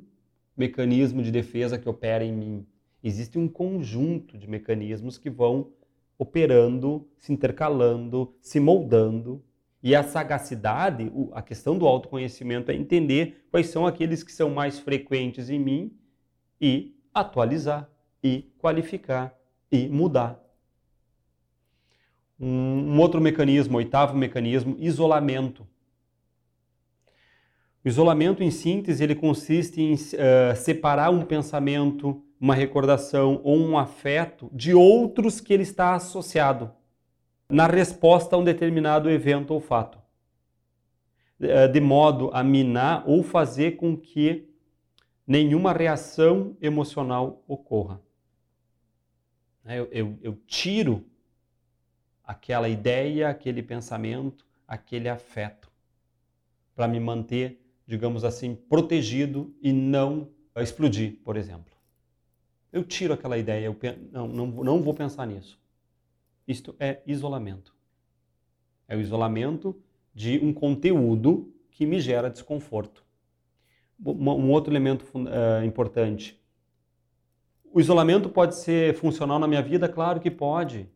S1: mecanismo de defesa que opera em mim. Existe um conjunto de mecanismos que vão operando, se intercalando, se moldando. E a sagacidade, a questão do autoconhecimento é entender quais são aqueles que são mais frequentes em mim e atualizar, e qualificar, e mudar. Um, outro mecanismo, oitavo mecanismo, isolamento. O isolamento, em síntese, ele consiste em uh, separar um pensamento, uma recordação ou um afeto de outros que ele está associado na resposta a um determinado evento ou fato, eh, de modo a minar ou fazer com que nenhuma reação emocional ocorra. Eu, eu, eu tiro aquela ideia, aquele pensamento, aquele afeto, para me manter, digamos assim, protegido e não explodir, por exemplo. Eu tiro aquela ideia, eu não, não, não vou pensar nisso. Isto é isolamento. É o isolamento de um conteúdo que me gera desconforto. Um outro elemento uh, importante. O isolamento pode ser funcional na minha vida? Claro que pode.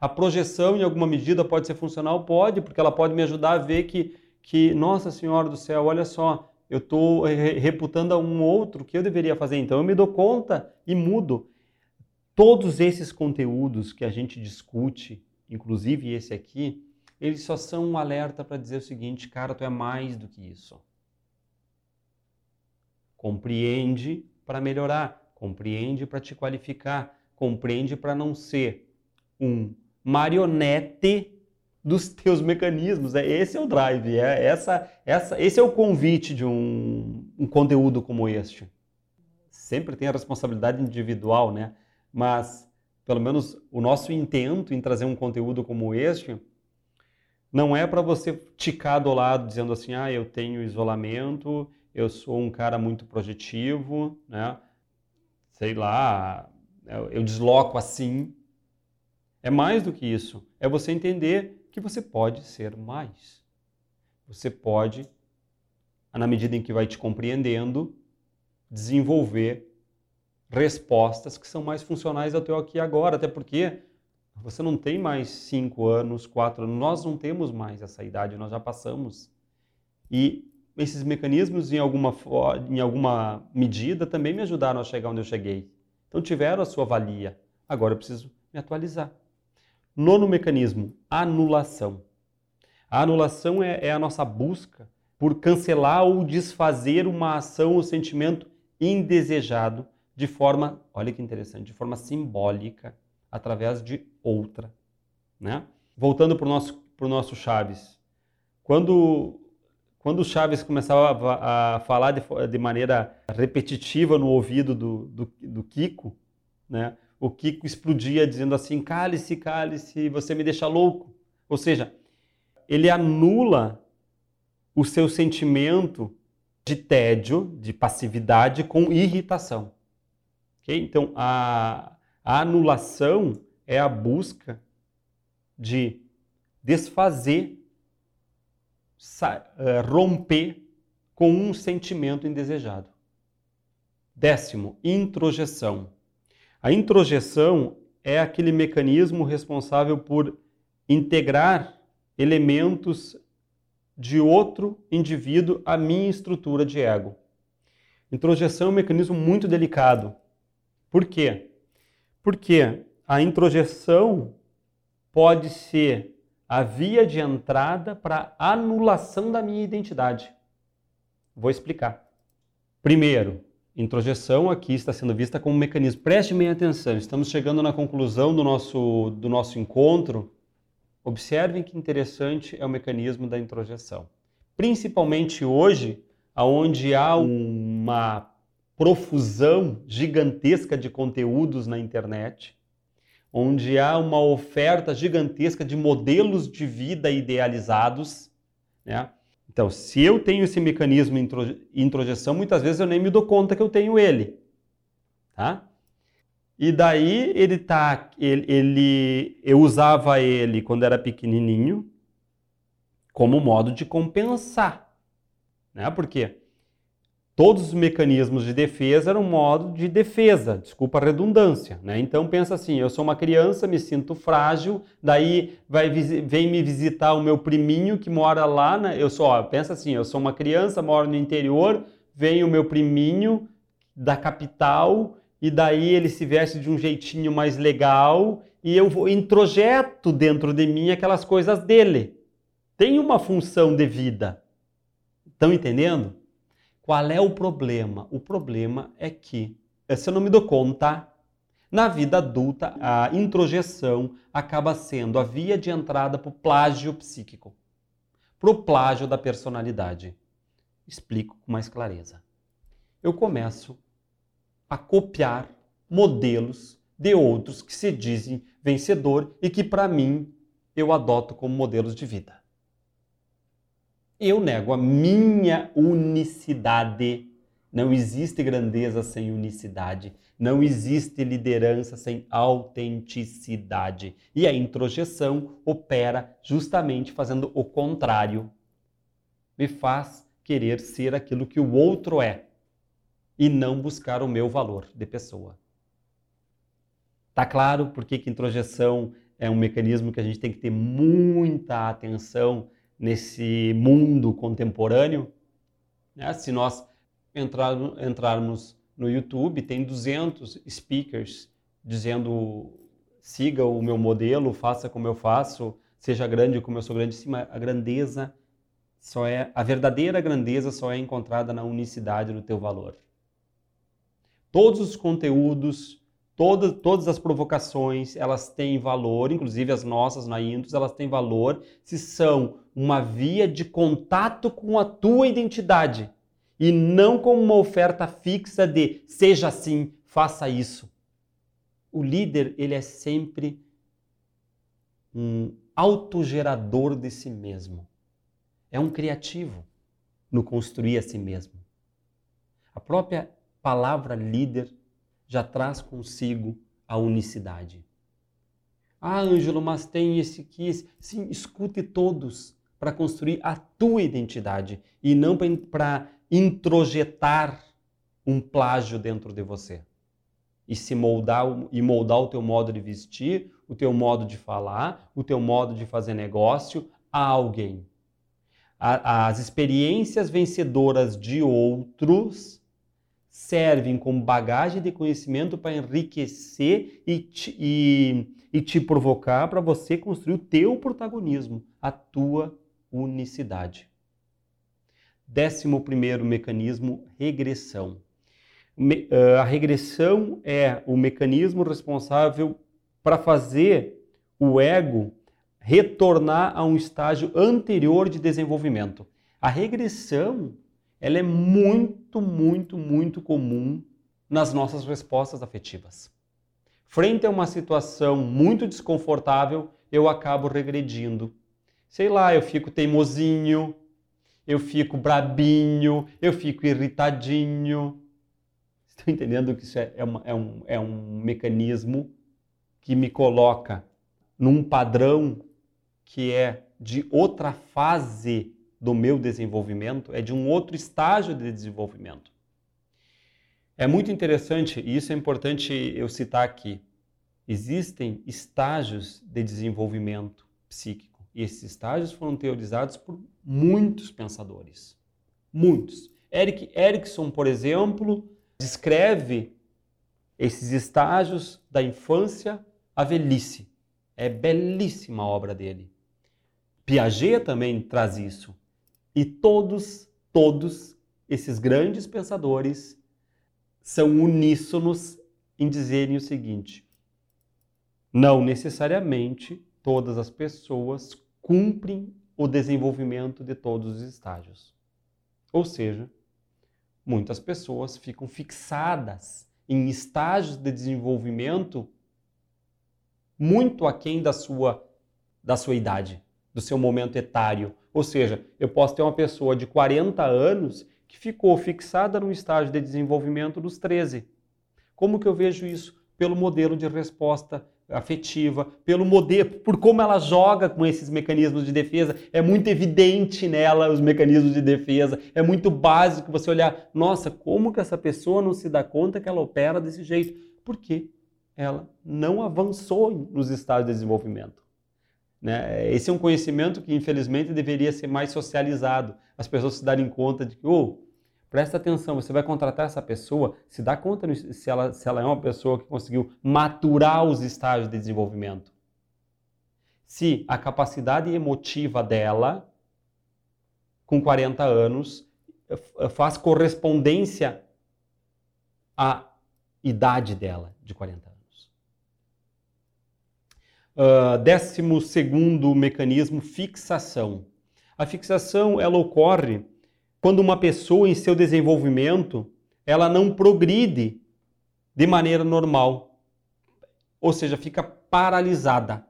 S1: A projeção, em alguma medida, pode ser funcional? Pode, porque ela pode me ajudar a ver que, que Nossa Senhora do Céu, olha só, eu estou reputando a um outro que eu deveria fazer. Então eu me dou conta e mudo. Todos esses conteúdos que a gente discute, inclusive esse aqui, eles só são um alerta para dizer o seguinte, cara, tu é mais do que isso. Compreende para melhorar, compreende para te qualificar, compreende para não ser um marionete dos teus mecanismos. É esse é o drive, é essa, essa, esse é o convite de um, um conteúdo como este. Sempre tem a responsabilidade individual, né? mas pelo menos o nosso intento em trazer um conteúdo como este não é para você ticar do lado dizendo assim, ah, eu tenho isolamento, eu sou um cara muito projetivo, né? Sei lá, eu desloco assim. É mais do que isso. É você entender que você pode ser mais. Você pode, na medida em que vai te compreendendo, desenvolver respostas que são mais funcionais ao teu aqui e agora, até porque você não tem mais cinco anos, quatro anos, nós não temos mais essa idade, nós já passamos. E esses mecanismos, em alguma, em alguma medida, também me ajudaram a chegar onde eu cheguei. Então tiveram a sua valia. Agora eu preciso me atualizar. Nono mecanismo, anulação. A anulação é, é a nossa busca por cancelar ou desfazer uma ação ou sentimento indesejado de forma, olha que interessante, de forma simbólica, através de outra. Né? Voltando para o nosso, pro nosso Chaves. Quando, quando o Chaves começava a, a falar de, de, maneira repetitiva no ouvido do, do, do Kiko, né? O Kiko explodia dizendo assim: cale-se, cale-se, você me deixa louco. Ou seja, ele anula o seu sentimento de tédio, de passividade com irritação. Okay? Então, a, a anulação é a busca de desfazer, eh, romper com um sentimento indesejado. Décimo, introjeção. A introjeção é aquele mecanismo responsável por integrar elementos de outro indivíduo à minha estrutura de ego. Introjeção é um mecanismo muito delicado, por quê? Porque a introjeção pode ser a via de entrada para anulação da minha identidade. Vou explicar. Primeiro, introjeção aqui está sendo vista como um mecanismo. Preste bem atenção, estamos chegando na conclusão do nosso, do nosso encontro. Observem que interessante é o mecanismo da introjeção. Principalmente hoje, onde há uma profusão gigantesca de conteúdos na internet, onde há uma oferta gigantesca de modelos de vida idealizados, né? Então, se eu tenho esse mecanismo de introjeção, muitas vezes eu nem me dou conta que eu tenho ele, tá? E daí ele tá, ele, ele eu usava ele quando era pequenininho como modo de compensar, né? Por quê? Todos os mecanismos de defesa eram um modo de defesa, desculpa a redundância. Né? Então pensa assim, eu sou uma criança, me sinto frágil, daí vai, vem me visitar o meu priminho que mora lá, né? eu sou, ó, pensa assim, eu sou uma criança, moro no interior, vem o meu priminho da capital e daí ele se veste de um jeitinho mais legal e eu vou introjeto dentro de mim aquelas coisas dele. Tem uma função de vida. Estão entendendo? Qual é o problema? O problema é que se eu não me dou conta, na vida adulta, a introjeção acaba sendo a via de entrada para o plágio psíquico, para o plágio da personalidade. Explico com mais clareza. Eu começo a copiar modelos de outros que se dizem vencedor e que, para mim, eu adoto como modelos de vida. Eu nego a minha unicidade. Não existe grandeza sem unicidade. Não existe liderança sem autenticidade. E a introjeção opera justamente fazendo o contrário. Me faz querer ser aquilo que o outro é e não buscar o meu valor de pessoa. Tá claro por que introjeção é um mecanismo que a gente tem que ter muita atenção nesse mundo contemporâneo? Né? Se nós entrar, entrarmos no YouTube, tem 200 speakers dizendo siga o meu modelo, faça como eu faço, seja grande como eu sou grande. Sim, a grandeza só é a verdadeira grandeza só é encontrada na unicidade do teu valor. Todos os conteúdos Todas, todas as provocações, elas têm valor, inclusive as nossas na Intus, elas têm valor se são uma via de contato com a tua identidade e não como uma oferta fixa de seja assim, faça isso. O líder, ele é sempre um autogerador de si mesmo. É um criativo no construir a si mesmo. A própria palavra líder já traz consigo a unicidade. Ah, Ângelo, mas tem esse. Esse. Sim, escute todos para construir a tua identidade e não para introjetar um plágio dentro de você e se moldar e moldar o teu modo de vestir, o teu modo de falar, o teu modo de fazer negócio a alguém. As experiências vencedoras de outros servem como bagagem de conhecimento para enriquecer e te, e, e te provocar para você construir o teu protagonismo, a tua unicidade. Décimo primeiro mecanismo, regressão. A regressão é o mecanismo responsável para fazer o ego retornar a um estágio anterior de desenvolvimento. A regressão ela é muito, muito, muito comum nas nossas respostas afetivas. Frente a uma situação muito desconfortável, eu acabo regredindo. Sei lá, eu fico teimosinho, eu fico brabinho, eu fico irritadinho. Estão entendendo que isso é, é, uma, é, um, é um mecanismo que me coloca num padrão que é de outra fase do meu desenvolvimento, é de um outro estágio de desenvolvimento. É muito interessante, e isso é importante eu citar aqui. Existem estágios de desenvolvimento psíquico, e esses estágios foram teorizados por muitos pensadores. Muitos. Eric Erickson, por exemplo, descreve esses estágios da infância à velhice. É belíssima a obra dele. Piaget também traz isso. E todos, todos esses grandes pensadores são uníssonos em dizerem o seguinte: não necessariamente todas as pessoas cumprem o desenvolvimento de todos os estágios. Ou seja, muitas pessoas ficam fixadas em estágios de desenvolvimento muito aquém da sua, da sua idade, do seu momento etário ou seja, eu posso ter uma pessoa de 40 anos que ficou fixada num estágio de desenvolvimento dos 13. Como que eu vejo isso? Pelo modelo de resposta afetiva, pelo modelo, por como ela joga com esses mecanismos de defesa, é muito evidente nela os mecanismos de defesa, é muito básico você olhar, nossa, como que essa pessoa não se dá conta que ela opera desse jeito? Porque ela não avançou nos estágios de desenvolvimento. Né? Esse é um conhecimento que, infelizmente, deveria ser mais socializado. As pessoas se darem conta de que, oh, presta atenção, você vai contratar essa pessoa, se dá conta se ela, se ela é uma pessoa que conseguiu maturar os estágios de desenvolvimento. Se a capacidade emotiva dela, com 40 anos, faz correspondência a idade dela, de 40 anos. Uh, décimo segundo mecanismo, fixação. A fixação ela ocorre quando uma pessoa em seu desenvolvimento ela não progride de maneira normal, ou seja, fica paralisada.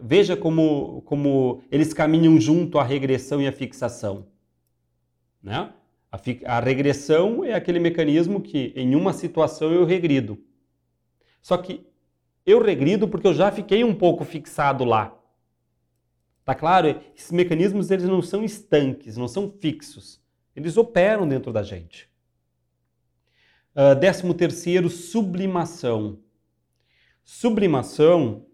S1: Veja como, como eles caminham junto à regressão e à fixação. Né? A, fi a regressão é aquele mecanismo que em uma situação eu regrido. Só que eu regrido porque eu já fiquei um pouco fixado lá. Tá claro? Esses mecanismos eles não são estanques, não são fixos. Eles operam dentro da gente. Uh, décimo terceiro, sublimação. Sublimação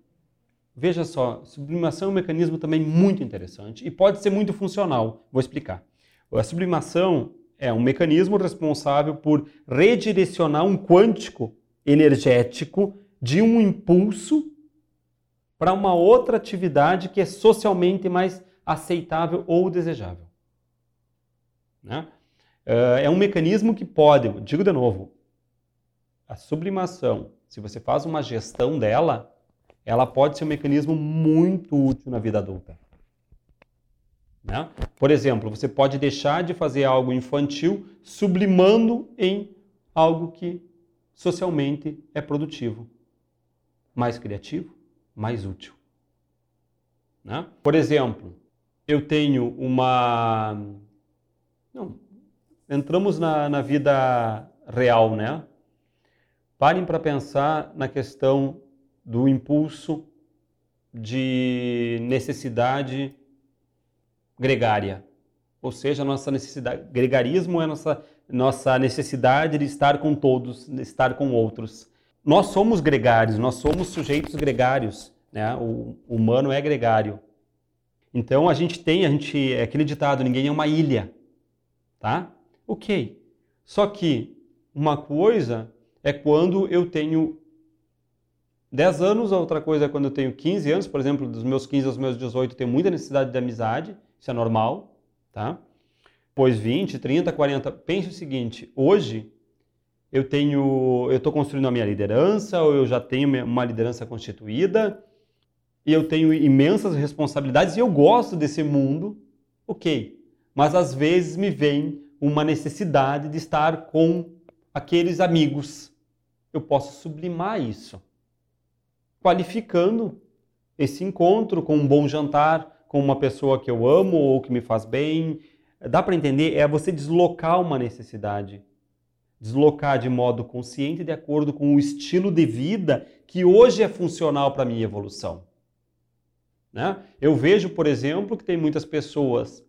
S1: Veja só, sublimação é um mecanismo também muito interessante e pode ser muito funcional. Vou explicar. A sublimação é um mecanismo responsável por redirecionar um quântico energético de um impulso para uma outra atividade que é socialmente mais aceitável ou desejável. Né? Eh, é um mecanismo que pode, digo de novo, a sublimação, se você faz uma gestão dela, ela pode ser um mecanismo muito útil na vida adulta. Né? Por exemplo, você pode deixar de fazer algo infantil sublimando em algo que socialmente é produtivo, mais criativo, mais útil. Né? Por exemplo, eu tenho uma. Não, entramos na, na vida real, né? Parem para pensar na questão do impulso de necessidade gregária. Ou seja, nossa necessidade, gregarismo é nossa, nossa necessidade de estar com todos, de estar com outros. Nós somos gregários, nós somos sujeitos gregários, né? O humano é gregário. Então a gente tem, a gente, é aquele ditado, ninguém é uma ilha, tá? Ok. Só que uma coisa é quando eu tenho 10 anos, outra coisa é quando eu tenho 15 anos, por exemplo, dos meus 15 aos meus 18, eu tenho muita necessidade de amizade, isso é normal, tá? Pois 20, 30, 40, pense o seguinte, hoje eu tenho, eu estou construindo a minha liderança, ou eu já tenho uma liderança constituída, e eu tenho imensas responsabilidades e eu gosto desse mundo, ok. Mas às vezes me vem uma necessidade de estar com aqueles amigos. Eu posso sublimar isso qualificando esse encontro com um bom jantar, com uma pessoa que eu amo ou que me faz bem. Dá para entender? É você deslocar uma necessidade. Deslocar de modo consciente de acordo com o estilo de vida que hoje é funcional para a minha evolução. Né? Eu vejo, por exemplo, que tem muitas pessoas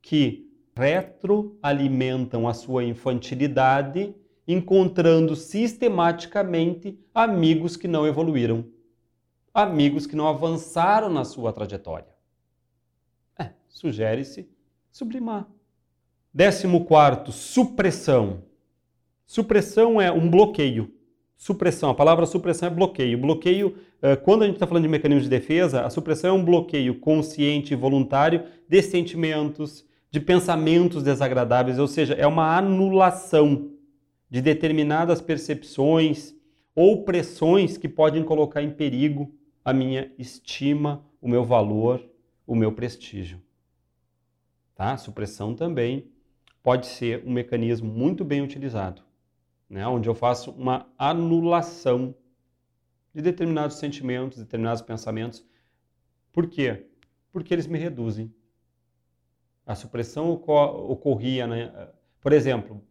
S1: que retroalimentam a sua infantilidade encontrando sistematicamente amigos que não evoluíram amigos que não avançaram na sua trajetória. É, sugere-se sublimar. Décimo quarto, supressão. Supressão é um bloqueio. Supressão, a palavra supressão é bloqueio. Bloqueio, eh, quando a gente está falando de mecanismo de defesa, a supressão é um bloqueio consciente e voluntário de sentimentos, de pensamentos desagradáveis, ou seja, é uma anulação de determinadas percepções ou pressões que podem colocar em perigo a minha estima, o meu valor, o meu prestígio. Tá? Supressão também pode ser um mecanismo muito bem utilizado, né? onde eu faço uma anulação de determinados sentimentos, determinados pensamentos. Por quê? Porque eles me reduzem. A supressão ocorria, né? por exemplo,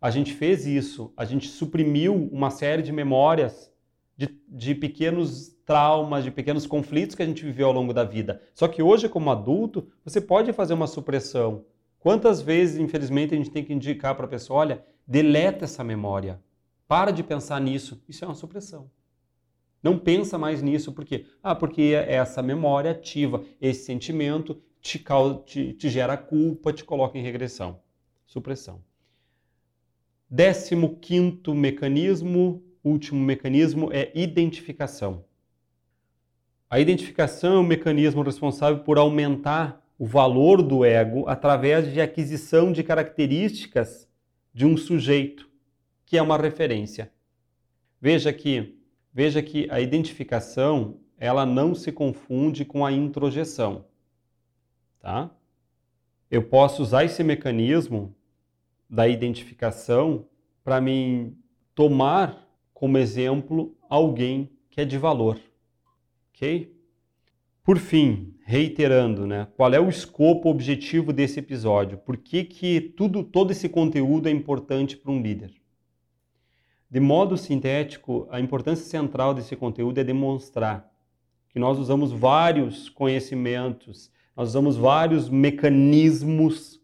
S1: a gente fez isso, a gente suprimiu uma série de memórias de, de pequenos traumas, de pequenos conflitos que a gente viveu ao longo da vida. Só que hoje, como adulto, você pode fazer uma supressão. Quantas vezes, infelizmente, a gente tem que indicar para a pessoa: olha, deleta essa memória. Para de pensar nisso. Isso é uma supressão. Não pensa mais nisso, por quê? Ah, porque essa memória ativa, esse sentimento te, te, te gera culpa, te coloca em regressão. Supressão. Décimo quinto mecanismo, último mecanismo, é identificação. A identificação é o mecanismo responsável por aumentar o valor do ego através de aquisição de características de um sujeito, que é uma referência. Veja que, veja que a identificação ela não se confunde com a introjeção, tá? Eu posso usar esse mecanismo da identificação para me tomar como exemplo alguém que é de valor, ok? Por fim, reiterando, né, qual é o escopo objetivo desse episódio? Por que, que tudo, todo esse conteúdo é importante para um líder? De modo sintético, a importância central desse conteúdo é demonstrar que nós usamos vários conhecimentos, nós usamos vários mecanismos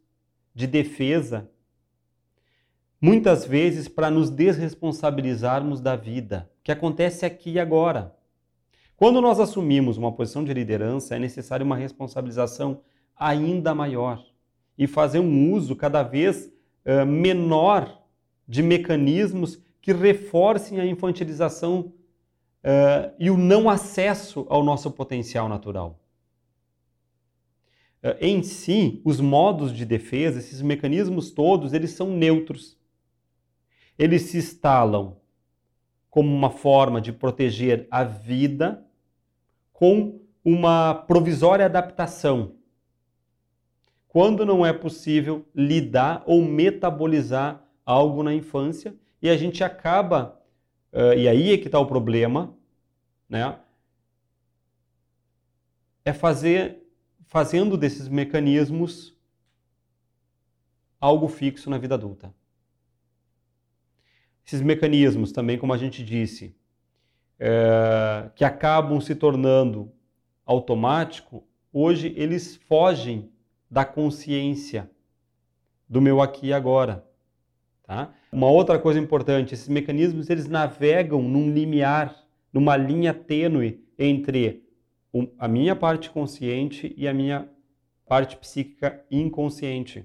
S1: de defesa, muitas vezes para nos desresponsabilizarmos da vida, que acontece aqui e agora. Quando nós assumimos uma posição de liderança, é necessária uma responsabilização ainda maior e fazer um uso cada vez uh, menor de mecanismos que reforcem a infantilização uh, e o não acesso ao nosso potencial natural. Uh, em si, os modos de defesa, esses mecanismos todos, eles são neutros. Eles se instalam como uma forma de proteger a vida com uma provisória adaptação. Quando não é possível lidar ou metabolizar algo na infância e a gente acaba, uh, e aí é que está o problema, né? É fazer, fazendo desses mecanismos algo fixo na vida adulta. Esses mecanismos também, como a gente disse, é, que acabam se tornando automático, hoje eles fogem da consciência do meu aqui e agora. Tá? Uma outra coisa importante, esses mecanismos eles navegam num limiar, numa linha tênue entre a minha parte consciente e a minha parte psíquica inconsciente.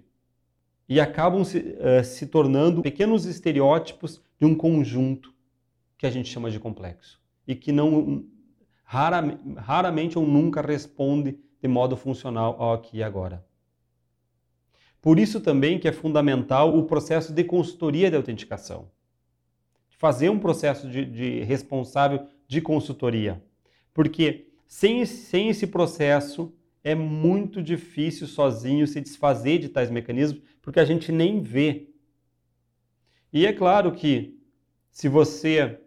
S1: E acabam se, uh, se tornando pequenos estereótipos de um conjunto que a gente chama de complexo e que não raramente ou nunca responde de modo funcional ao aqui e agora. Por isso também que é fundamental o processo de consultoria de autenticação. Fazer um processo de, de responsável de consultoria. Porque sem, sem esse processo é muito difícil sozinho se desfazer de tais mecanismos, porque a gente nem vê. E é claro que se você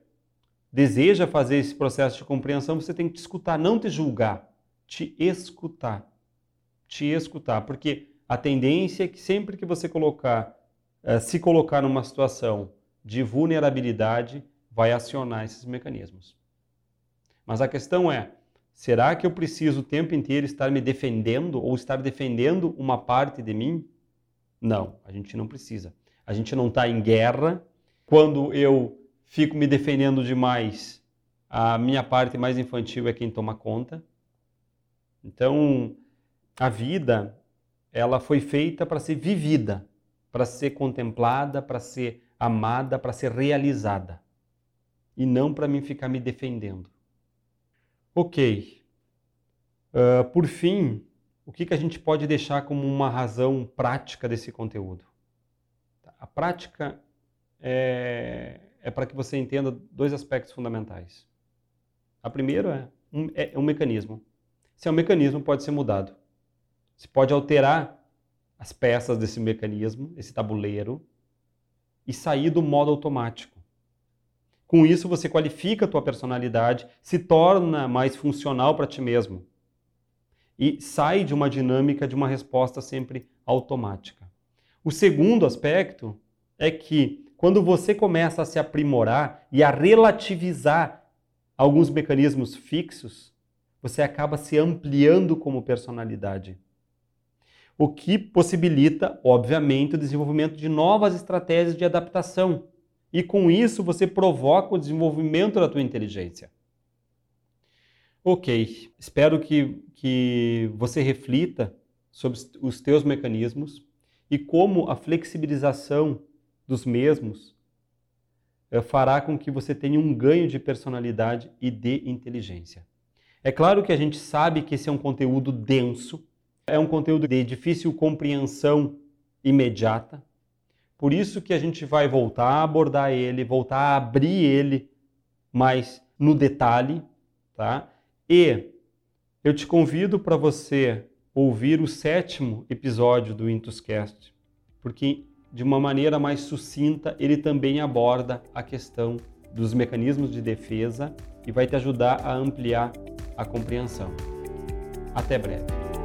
S1: deseja fazer esse processo de compreensão, você tem que te escutar, não te julgar, te escutar. Te escutar, porque a tendência é que sempre que você colocar, uh, se colocar numa situação de vulnerabilidade, vai acionar esses mecanismos. Mas a questão é, será que eu preciso o tempo inteiro estar me defendendo ou estar defendendo uma parte de mim? Não, a gente não precisa. A gente não está em guerra. Quando eu fico me defendendo demais, a minha parte mais infantil é quem toma conta. Então, a vida, ela foi feita para ser vivida, para ser contemplada, para ser amada, para ser realizada. E não para mim ficar me defendendo. Ok. Uh, por fim, o que, que a gente pode deixar como uma razão prática desse conteúdo? A prática é, é para que você entenda dois aspectos fundamentais. A primeira é um, é um mecanismo. Se é um mecanismo, pode ser mudado. Você pode alterar as peças desse mecanismo, esse tabuleiro, e sair do modo automático. Com isso, você qualifica a tua personalidade, se torna mais funcional para ti mesmo e sai de uma dinâmica de uma resposta sempre automática. O segundo aspecto é que quando você começa a se aprimorar e a relativizar alguns mecanismos fixos, você acaba se ampliando como personalidade. O que possibilita, obviamente, o desenvolvimento de novas estratégias de adaptação. E com isso você provoca o desenvolvimento da tua inteligência. Ok, espero que, que você reflita sobre os teus mecanismos e como a flexibilização dos mesmos eh, fará com que você tenha um ganho de personalidade e de inteligência. É claro que a gente sabe que esse é um conteúdo denso, é um conteúdo de difícil compreensão imediata, por isso que a gente vai voltar a abordar ele, voltar a abrir ele mais no detalhe, tá? E eu te convido para você ouvir o sétimo episódio do Intuscast, porque de uma maneira mais sucinta ele também aborda a questão dos mecanismos de defesa e vai te ajudar a ampliar a compreensão. Até breve.